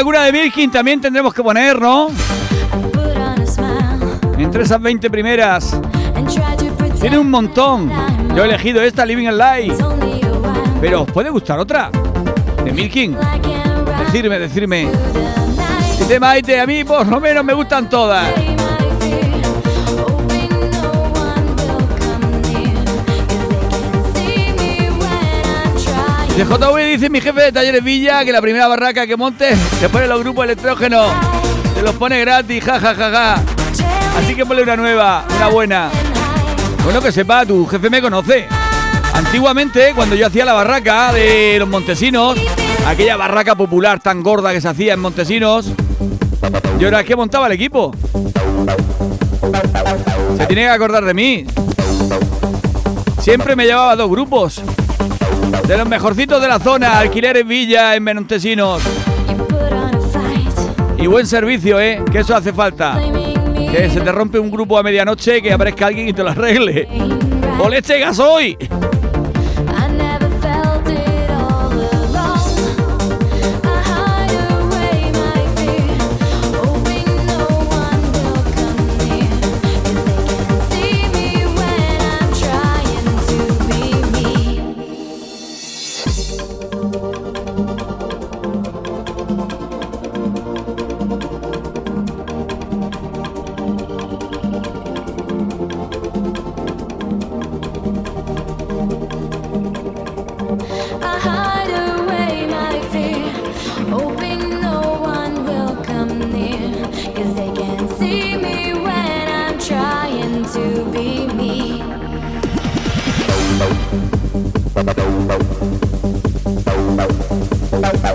Alguna de Birkin también tendremos que poner, ¿no? Entre esas 20 primeras. Tiene un montón. Yo he elegido esta, Living a Life. Pero ¿os puede gustar otra? De Milking. Decirme, decirme. Si te maite, a mí por lo menos me gustan todas. De JV dice mi jefe de talleres Villa que la primera barraca que monte te pone los grupos electrógenos. Te los pone gratis, ja, ja, ja, ja. Así que ponle una nueva, una buena. Bueno, que sepa, tu jefe me conoce. Antiguamente, cuando yo hacía la barraca de los Montesinos, aquella barraca popular tan gorda que se hacía en Montesinos, yo era el que montaba el equipo. Se tiene que acordar de mí. Siempre me llevaba dos grupos. De los mejorcitos de la zona, alquileres Villa en Montesinos. Y buen servicio, ¿eh? Que eso hace falta. Que se te rompe un grupo a medianoche que aparezca alguien y te lo arregle. ¡O leche gasoil!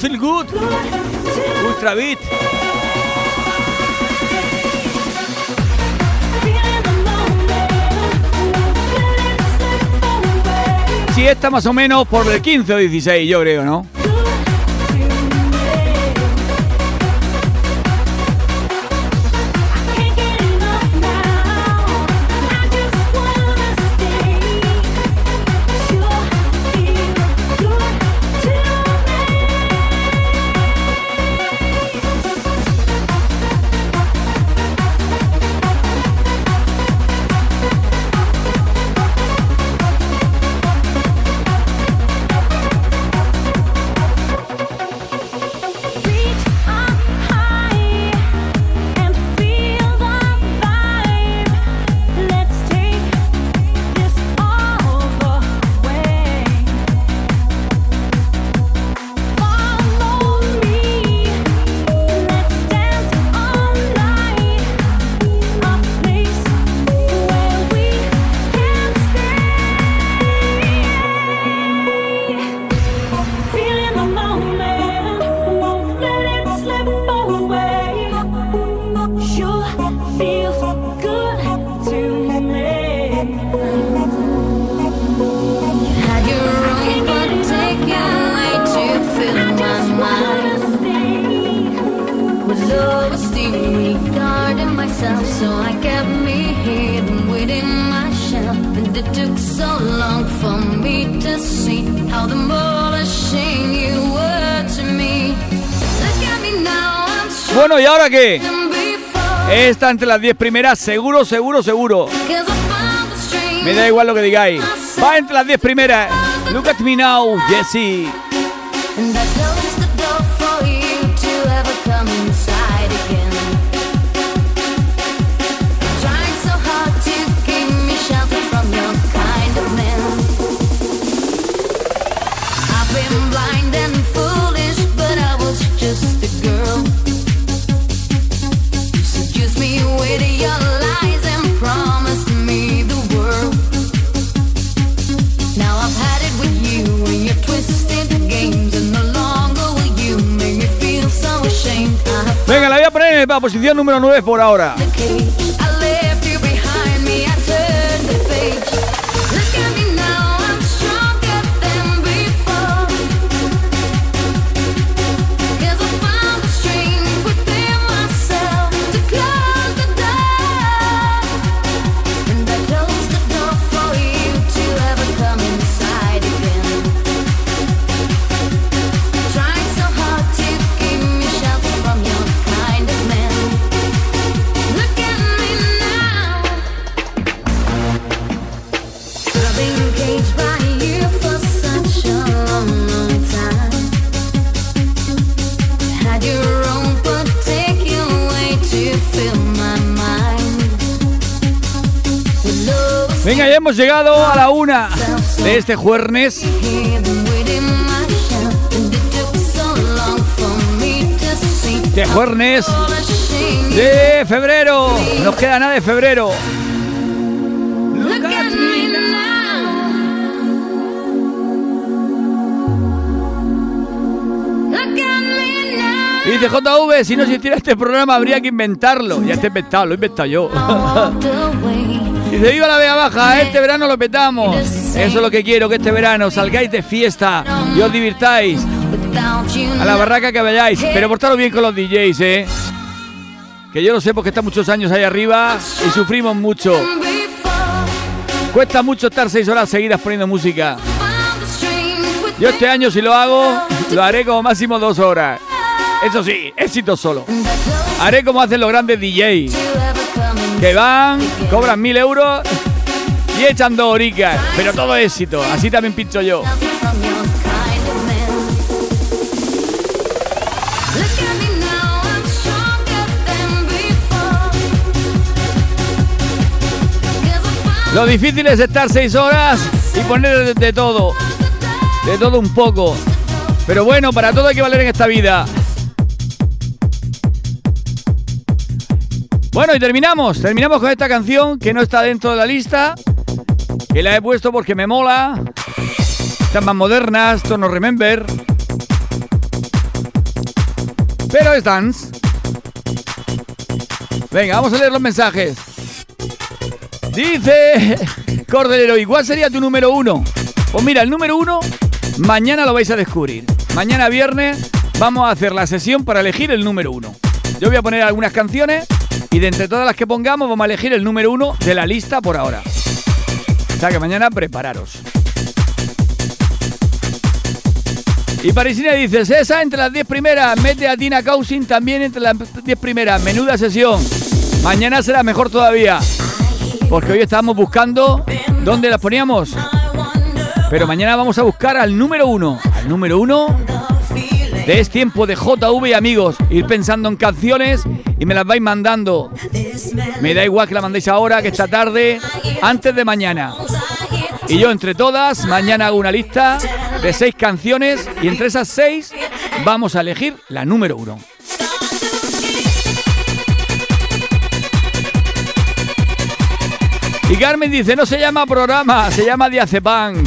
Feel Good. Ultra Beat. Sí, está más o menos por el 15 o 16, yo creo, ¿no? Entre las 10 primeras, seguro, seguro, seguro. Me da igual lo que digáis. Va entre las 10 primeras. Look at me now, Jesse. Posición número 9 por ahora. Llegado a la una de este jueves. De jueves de febrero. Nos queda nada de febrero. Y dice JV, si no existiera este programa habría que inventarlo. Ya está inventado, lo he inventado yo. Dice, viva la Vega Baja, este verano lo petamos. Eso es lo que quiero, que este verano salgáis de fiesta y os divirtáis. A la barraca que vayáis, pero portaros bien con los DJs, ¿eh? Que yo lo sé porque están muchos años ahí arriba y sufrimos mucho. Cuesta mucho estar seis horas seguidas poniendo música. Yo este año si lo hago, lo haré como máximo dos horas. Eso sí, éxito solo. Haré como hacen los grandes DJs. Que van, cobran mil euros y echan dos horicas. Pero todo éxito. Así también pincho yo. Lo difícil es estar seis horas y poner de todo. De todo un poco. Pero bueno, para todo hay que valer en esta vida. Bueno, y terminamos. Terminamos con esta canción que no está dentro de la lista. Que la he puesto porque me mola. Están más modernas, tono remember. Pero es dance. Venga, vamos a leer los mensajes. Dice Cordelero, ¿y cuál sería tu número uno? Pues mira, el número uno, mañana lo vais a descubrir. Mañana viernes vamos a hacer la sesión para elegir el número uno. Yo voy a poner algunas canciones y de entre todas las que pongamos vamos a elegir el número uno de la lista por ahora. O sea que mañana prepararos. Y Parisina dice, esa entre las 10 primeras, mete a Tina Cousin también entre las 10 primeras, menuda sesión. Mañana será mejor todavía. Porque hoy estábamos buscando dónde las poníamos. Pero mañana vamos a buscar al número uno. Al número uno de Es Tiempo de JV amigos. Ir pensando en canciones y me las vais mandando. Me da igual que la mandéis ahora, que esta tarde, antes de mañana. Y yo entre todas, mañana hago una lista de seis canciones y entre esas seis vamos a elegir la número uno. Y Carmen dice, no se llama programa, se llama Diazepam.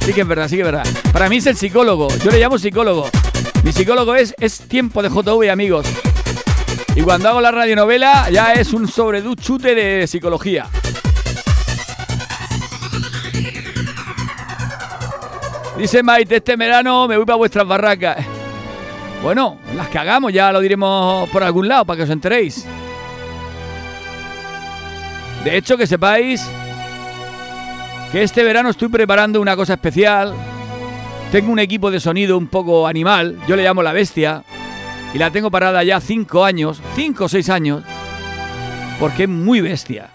Sí que es verdad, sí que es verdad. Para mí es el psicólogo, yo le llamo psicólogo. Mi psicólogo es, es tiempo de JV, amigos. Y cuando hago la radionovela ya es un sobreduchute de psicología. Dice Maite, este verano me voy para vuestras barracas. Bueno, las que hagamos ya lo diremos por algún lado para que os enteréis. De hecho, que sepáis que este verano estoy preparando una cosa especial. Tengo un equipo de sonido un poco animal, yo le llamo la bestia, y la tengo parada ya cinco años, cinco o seis años, porque es muy bestia.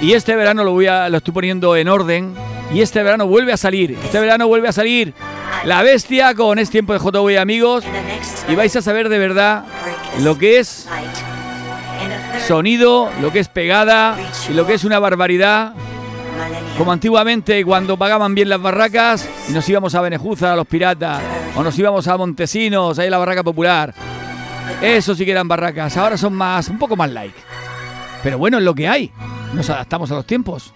Y este verano lo, voy a, lo estoy poniendo en orden, y este verano vuelve a salir, este verano vuelve a salir la bestia con Es Tiempo de JV amigos, y vais a saber de verdad lo que es sonido, lo que es pegada y lo que es una barbaridad. Como antiguamente cuando pagaban bien las barracas y nos íbamos a Benejuza, a los piratas, o nos íbamos a Montesinos, ahí la barraca popular. Eso sí que eran barracas, ahora son más, un poco más like. Pero bueno, es lo que hay. Nos adaptamos a los tiempos.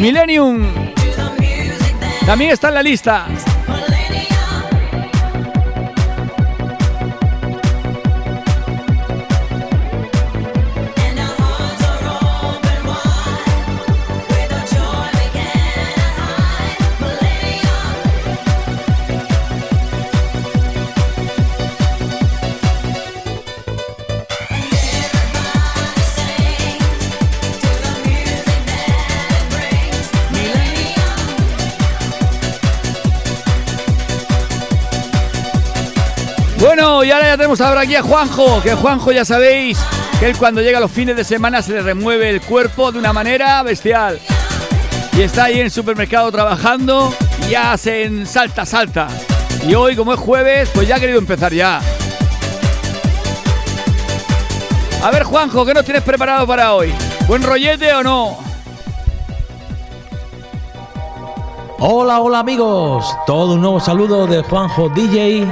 Millennium. También está en la lista. Bueno, y ahora ya tenemos ahora aquí a Juanjo, que Juanjo ya sabéis que él cuando llega los fines de semana se le remueve el cuerpo de una manera bestial. Y está ahí en el supermercado trabajando y se salta, salta. Y hoy, como es jueves, pues ya ha querido empezar ya. A ver, Juanjo, ¿qué nos tienes preparado para hoy? ¿Buen rollete o no? Hola, hola amigos. Todo un nuevo saludo de Juanjo DJ.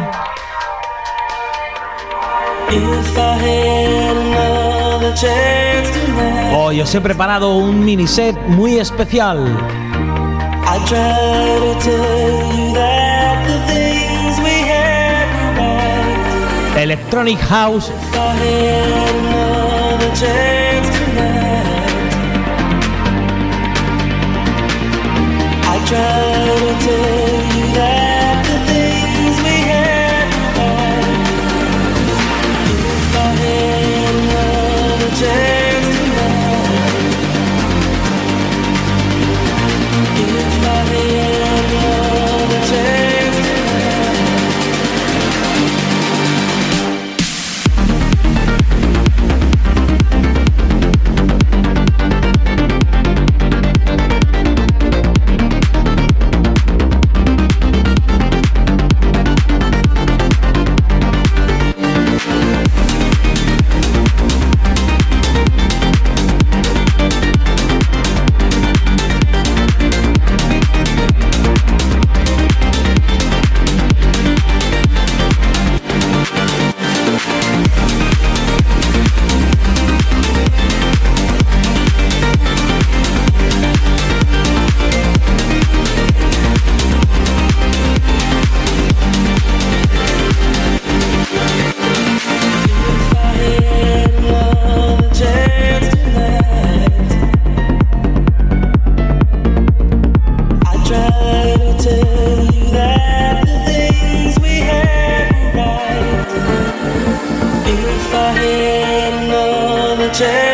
Hoy os he preparado un mini set muy especial. Electronic House 제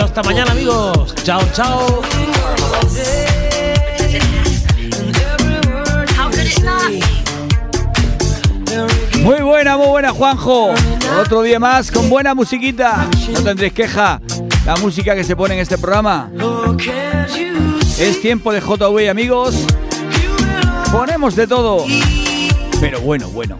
hasta mañana, amigos. Chao, chao. Muy buena, muy buena, Juanjo. Otro día más con buena musiquita. No tendréis queja. La música que se pone en este programa. Es tiempo de JV, amigos. Ponemos de todo. Pero bueno, bueno.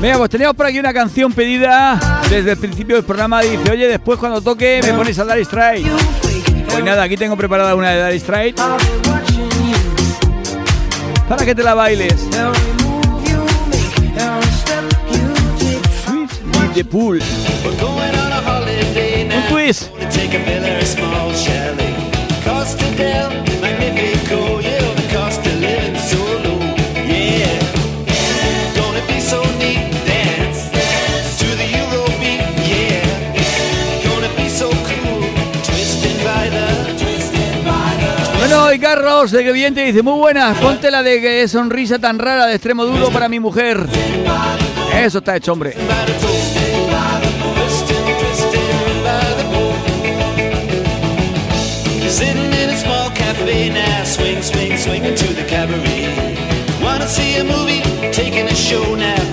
Mira, pues teníamos por aquí una canción pedida desde el principio del programa. Dice, oye, después cuando toque me pones a Dire Straight. Pues nada, aquí tengo preparada una de Dire Straight. Para que te la bailes. Sweet the pool. Un twist. Y Carlos de Crevillente dice, muy buenas, ponte la de que sonrisa tan rara de extremo duro para mi mujer. Eso está hecho, hombre. Swing, swing, swinging to the cabaret. Wanna see a movie, taking a show now,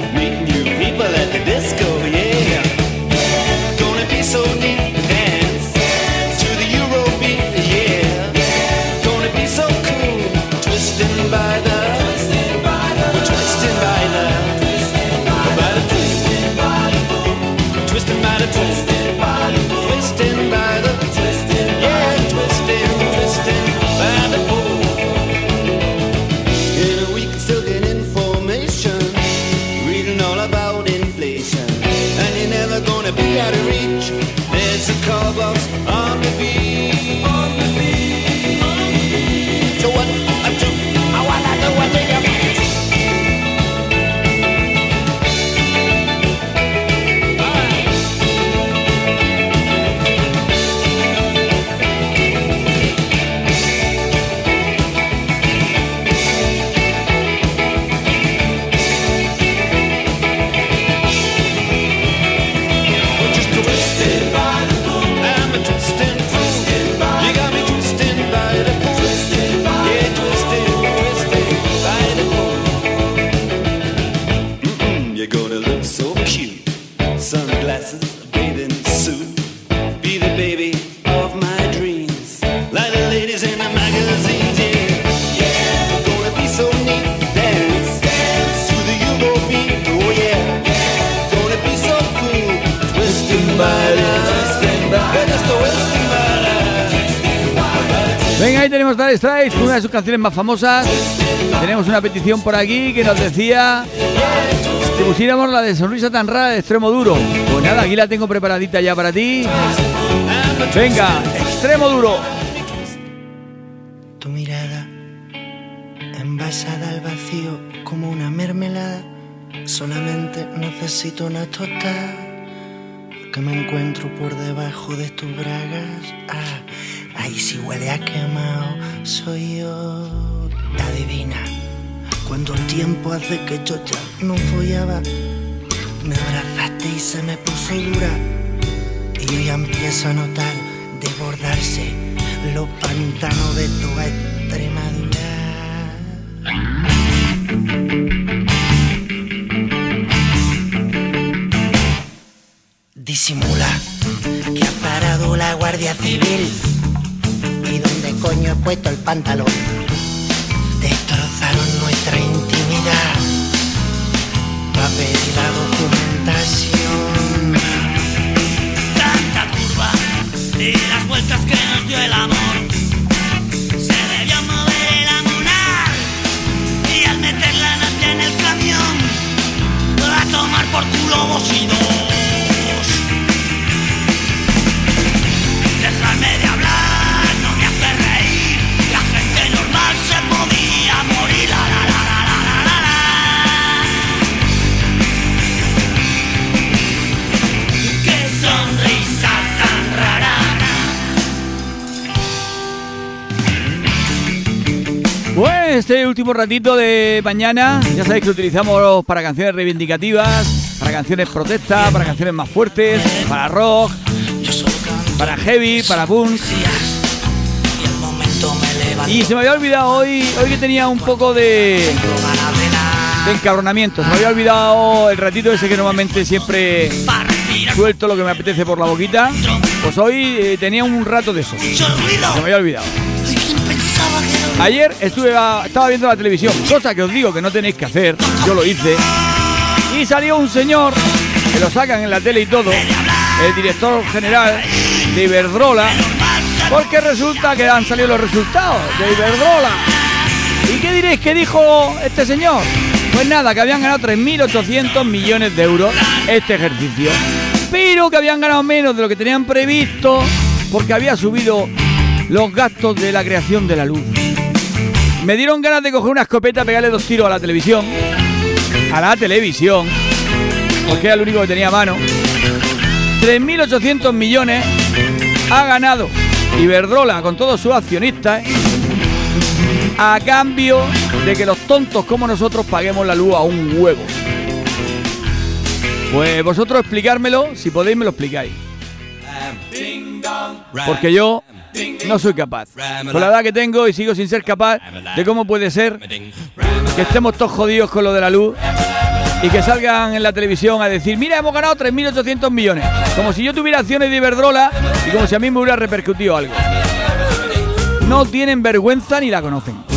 tenemos Dire Straits, una de sus canciones más famosas. Tenemos una petición por aquí que nos decía que pusiéramos la de Sonrisa tan rara de Extremo Duro. Pues nada, aquí la tengo preparadita ya para ti. Venga, Extremo Duro. Tu mirada envasada al vacío como una mermelada. Solamente necesito una tostada que me encuentro por debajo de tus bragas. Ah, ahí sí huele a quemado, soy yo. Adivina, cuando el tiempo hace que yo ya no follaba, me abrazaste y se me puso dura. Y yo ya empiezo a notar desbordarse los pantanos de toda Extremadura. Disimula que ha parado la Guardia Civil. ¿Y dónde coño he puesto el pantalón? Destrozaron nuestra intimidad. Va a pedir la documentación. Tanta curva y las vueltas que nos dio el amor. Se debió mover el amonar y al meter la noche en el camión, a tomar por culo vos Este último ratito de mañana, ya sabéis que utilizamos para canciones reivindicativas, para canciones protesta, para canciones más fuertes, para rock, para heavy, para punk. Y se me había olvidado hoy, hoy que tenía un poco de, de encabronamiento. Se me había olvidado el ratito ese que normalmente siempre suelto lo que me apetece por la boquita. Pues hoy eh, tenía un rato de eso. Se me había olvidado. Ayer estuve estaba viendo la televisión, cosa que os digo que no tenéis que hacer, yo lo hice. Y salió un señor, que lo sacan en la tele y todo, el director general de Iberdrola, porque resulta que han salido los resultados de Iberdrola. ¿Y qué diréis que dijo este señor? Pues nada, que habían ganado 3.800 millones de euros este ejercicio. Pero que habían ganado menos de lo que tenían previsto porque había subido los gastos de la creación de la luz. Me dieron ganas de coger una escopeta, pegarle dos tiros a la televisión. A la televisión. Porque era el único que tenía a mano. 3.800 millones ha ganado Iberdrola con todos sus accionistas. a cambio de que los tontos como nosotros paguemos la luz a un huevo. Pues vosotros explicármelo, si podéis me lo explicáis. Porque yo no soy capaz. Con la edad que tengo y sigo sin ser capaz de cómo puede ser que estemos todos jodidos con lo de la luz y que salgan en la televisión a decir, mira, hemos ganado 3.800 millones. Como si yo tuviera acciones de Iberdrola y como si a mí me hubiera repercutido algo. No tienen vergüenza ni la conocen.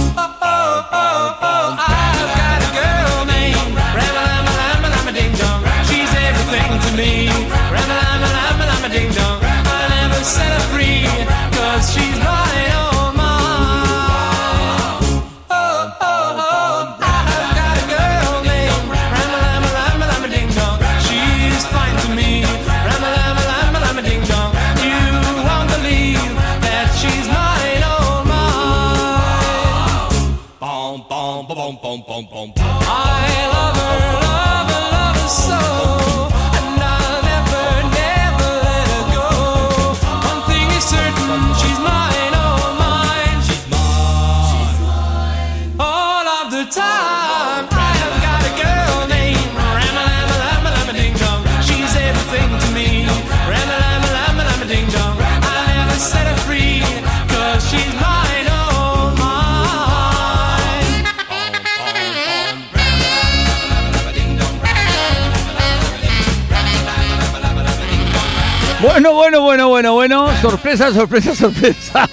Bueno, bueno, bueno, bueno. Sorpresa, sorpresa, sorpresa.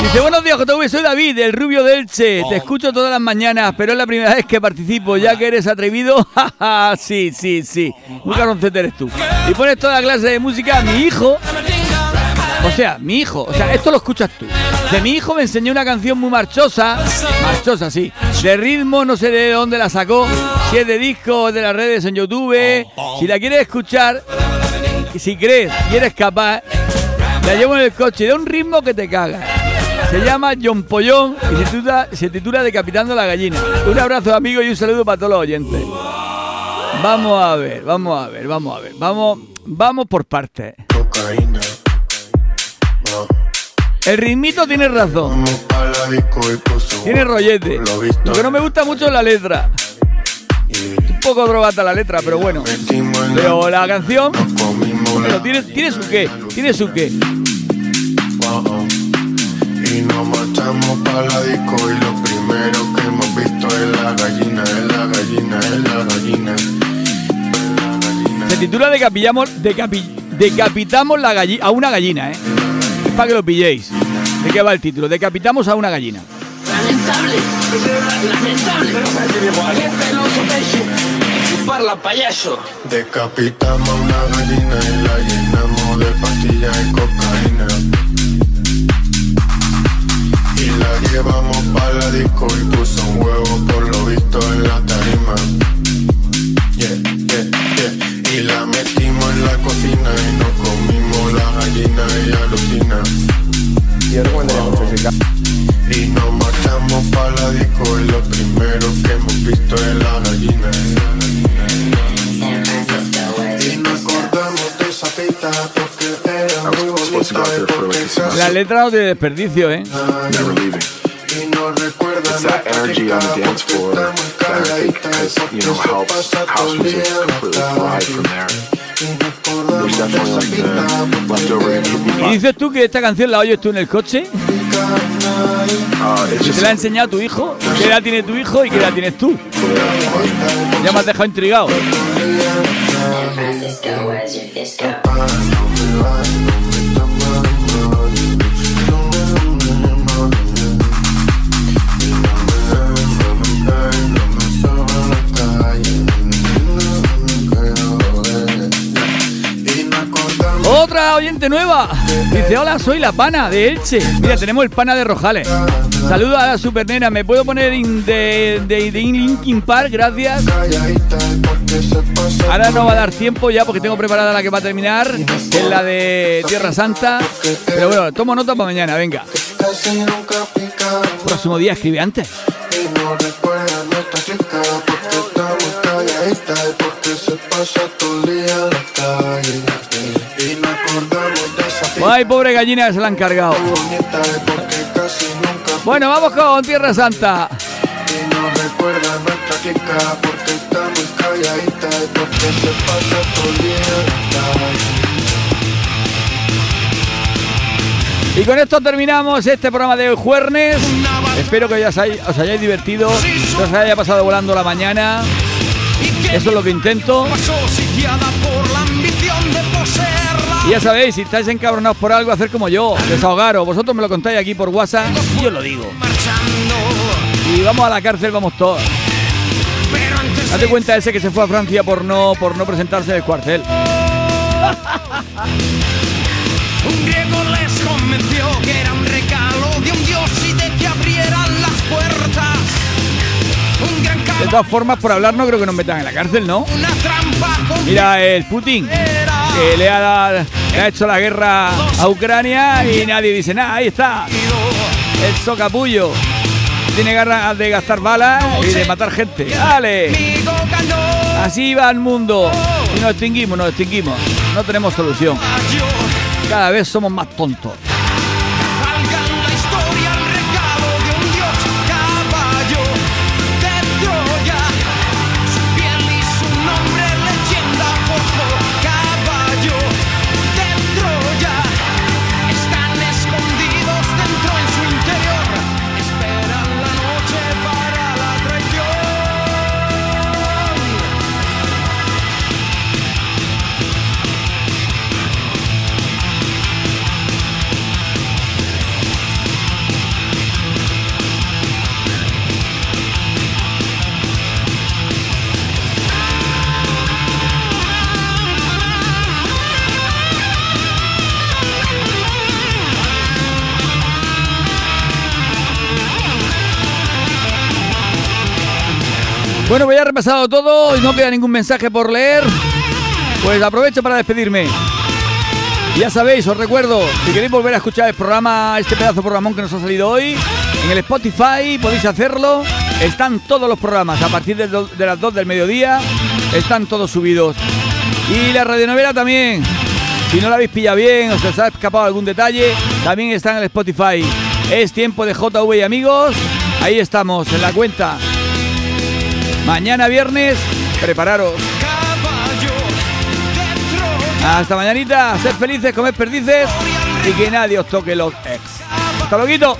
Dice, buenos días, JV, soy David, el rubio de Elche. Te escucho todas las mañanas, pero es la primera vez que participo, ya que eres atrevido. sí, sí, sí. Muy caroncete eres tú. Y pones toda clase de música. Mi hijo, o sea, mi hijo, o sea, esto lo escuchas tú. De mi hijo me enseñó una canción muy marchosa, marchosa, sí. De ritmo, no sé de dónde la sacó, si es de disco de las redes en YouTube. Si la quieres escuchar, si crees y eres capaz, la llevo en el coche de un ritmo que te caga. Se llama John Pollón y se titula, se titula Decapitando la gallina. Un abrazo amigo y un saludo para todos los oyentes. Vamos a ver, vamos a ver, vamos a ver. Vamos, vamos por partes. El ritmito tiene razón. Tiene rollete. Lo que no me gusta mucho es la letra. Un poco drogata la letra, pero bueno. Pero la canción. Pero tiene, tiene su qué. Tiene su qué. Y nos marchamos para la disco y lo primero que hemos visto es la gallina, es la gallina, es la gallina. Se titula Decapillamos, decapi- Decapitamos la galli- a una gallina, ¿eh? Para que lo pilléis. ¿De qué va el título? Decapitamos a una gallina. Lamentable, lamentable. ¡Qué peloso pecho! Payaso. Decapitamos una gallina y la llenamos de pastillas y cocaína. Y la llevamos para la disco y puso un huevo por lo visto en la tarima. Y la metimos en la cocina y nos comimos la gallina y alucina. Recomendaría mucho Y nos marchamos para la disco y lo primero que hemos visto es la gallina. Y nos acordamos de esa pita porque era muy bonita y porque La letra no tiene desperdicio, ¿eh? y It's that energy on the dance floor that I think has, you know, helps house music completely thrive from there. There's definitely like the leftover ¿Y dices tú que esta canción la oyes tú en el coche? Uh, ¿Y ¿Te la ha enseñado tu hijo? ¿Qué edad tiene tu hijo y qué edad tienes tú? Ya me has dejado intrigado. Oyente nueva. Dice, hola, soy la pana de Elche. Mira, tenemos el pana de Rojales. Saludos a la supernena. ¿Me puedo poner in- de, de, de Linkin Park? Gracias. Ahora no va a dar tiempo ya porque tengo preparada la que va a terminar, que es la de Tierra Santa. Pero bueno, tomo nota para mañana, venga. Próximo día escribe antes. Ay, pobre gallina se la han cargado. Bueno, vamos con Tierra Santa. Y con esto terminamos este programa de hoy jueves. Espero que os hayáis divertido, que os haya pasado volando la mañana. Eso es lo que intento. Y ya sabéis, si estáis encabronados por algo, hacer como yo, desahogaros. Vosotros me lo contáis aquí por WhatsApp y yo lo digo. Y vamos a la cárcel, vamos todos. Date cuenta ese que se fue a Francia por no, por no presentarse en el cuartel. Un griego les convenció que era un regalo De todas formas, por hablar no creo que nos metan en la cárcel, ¿no? Mira, el Putin, que le ha, dado- le ha hecho la guerra a Ucrania y nadie dice nada, ahí está. El socapullo. Tiene ganas de gastar balas y de matar gente. ¡Dale! Así va el mundo. Y nos extinguimos, nos extinguimos. No tenemos solución. Cada vez somos más tontos. Bueno, pues ya he repasado todo y no queda ningún mensaje por leer. Pues aprovecho para despedirme. Ya sabéis, os recuerdo, si queréis volver a escuchar el programa, este pedazo de programón que nos ha salido hoy, en el Spotify podéis hacerlo. Están todos los programas a partir de, de las 2 del mediodía. Están todos subidos. Y la radionovela también. Si no la habéis pillado bien o se os ha escapado algún detalle, también está en el Spotify. Es tiempo de JV y amigos. Ahí estamos, en la cuenta. Mañana viernes, prepararos. Hasta mañanita, sed felices, comed perdices y que nadie os toque los ex. Hasta luego.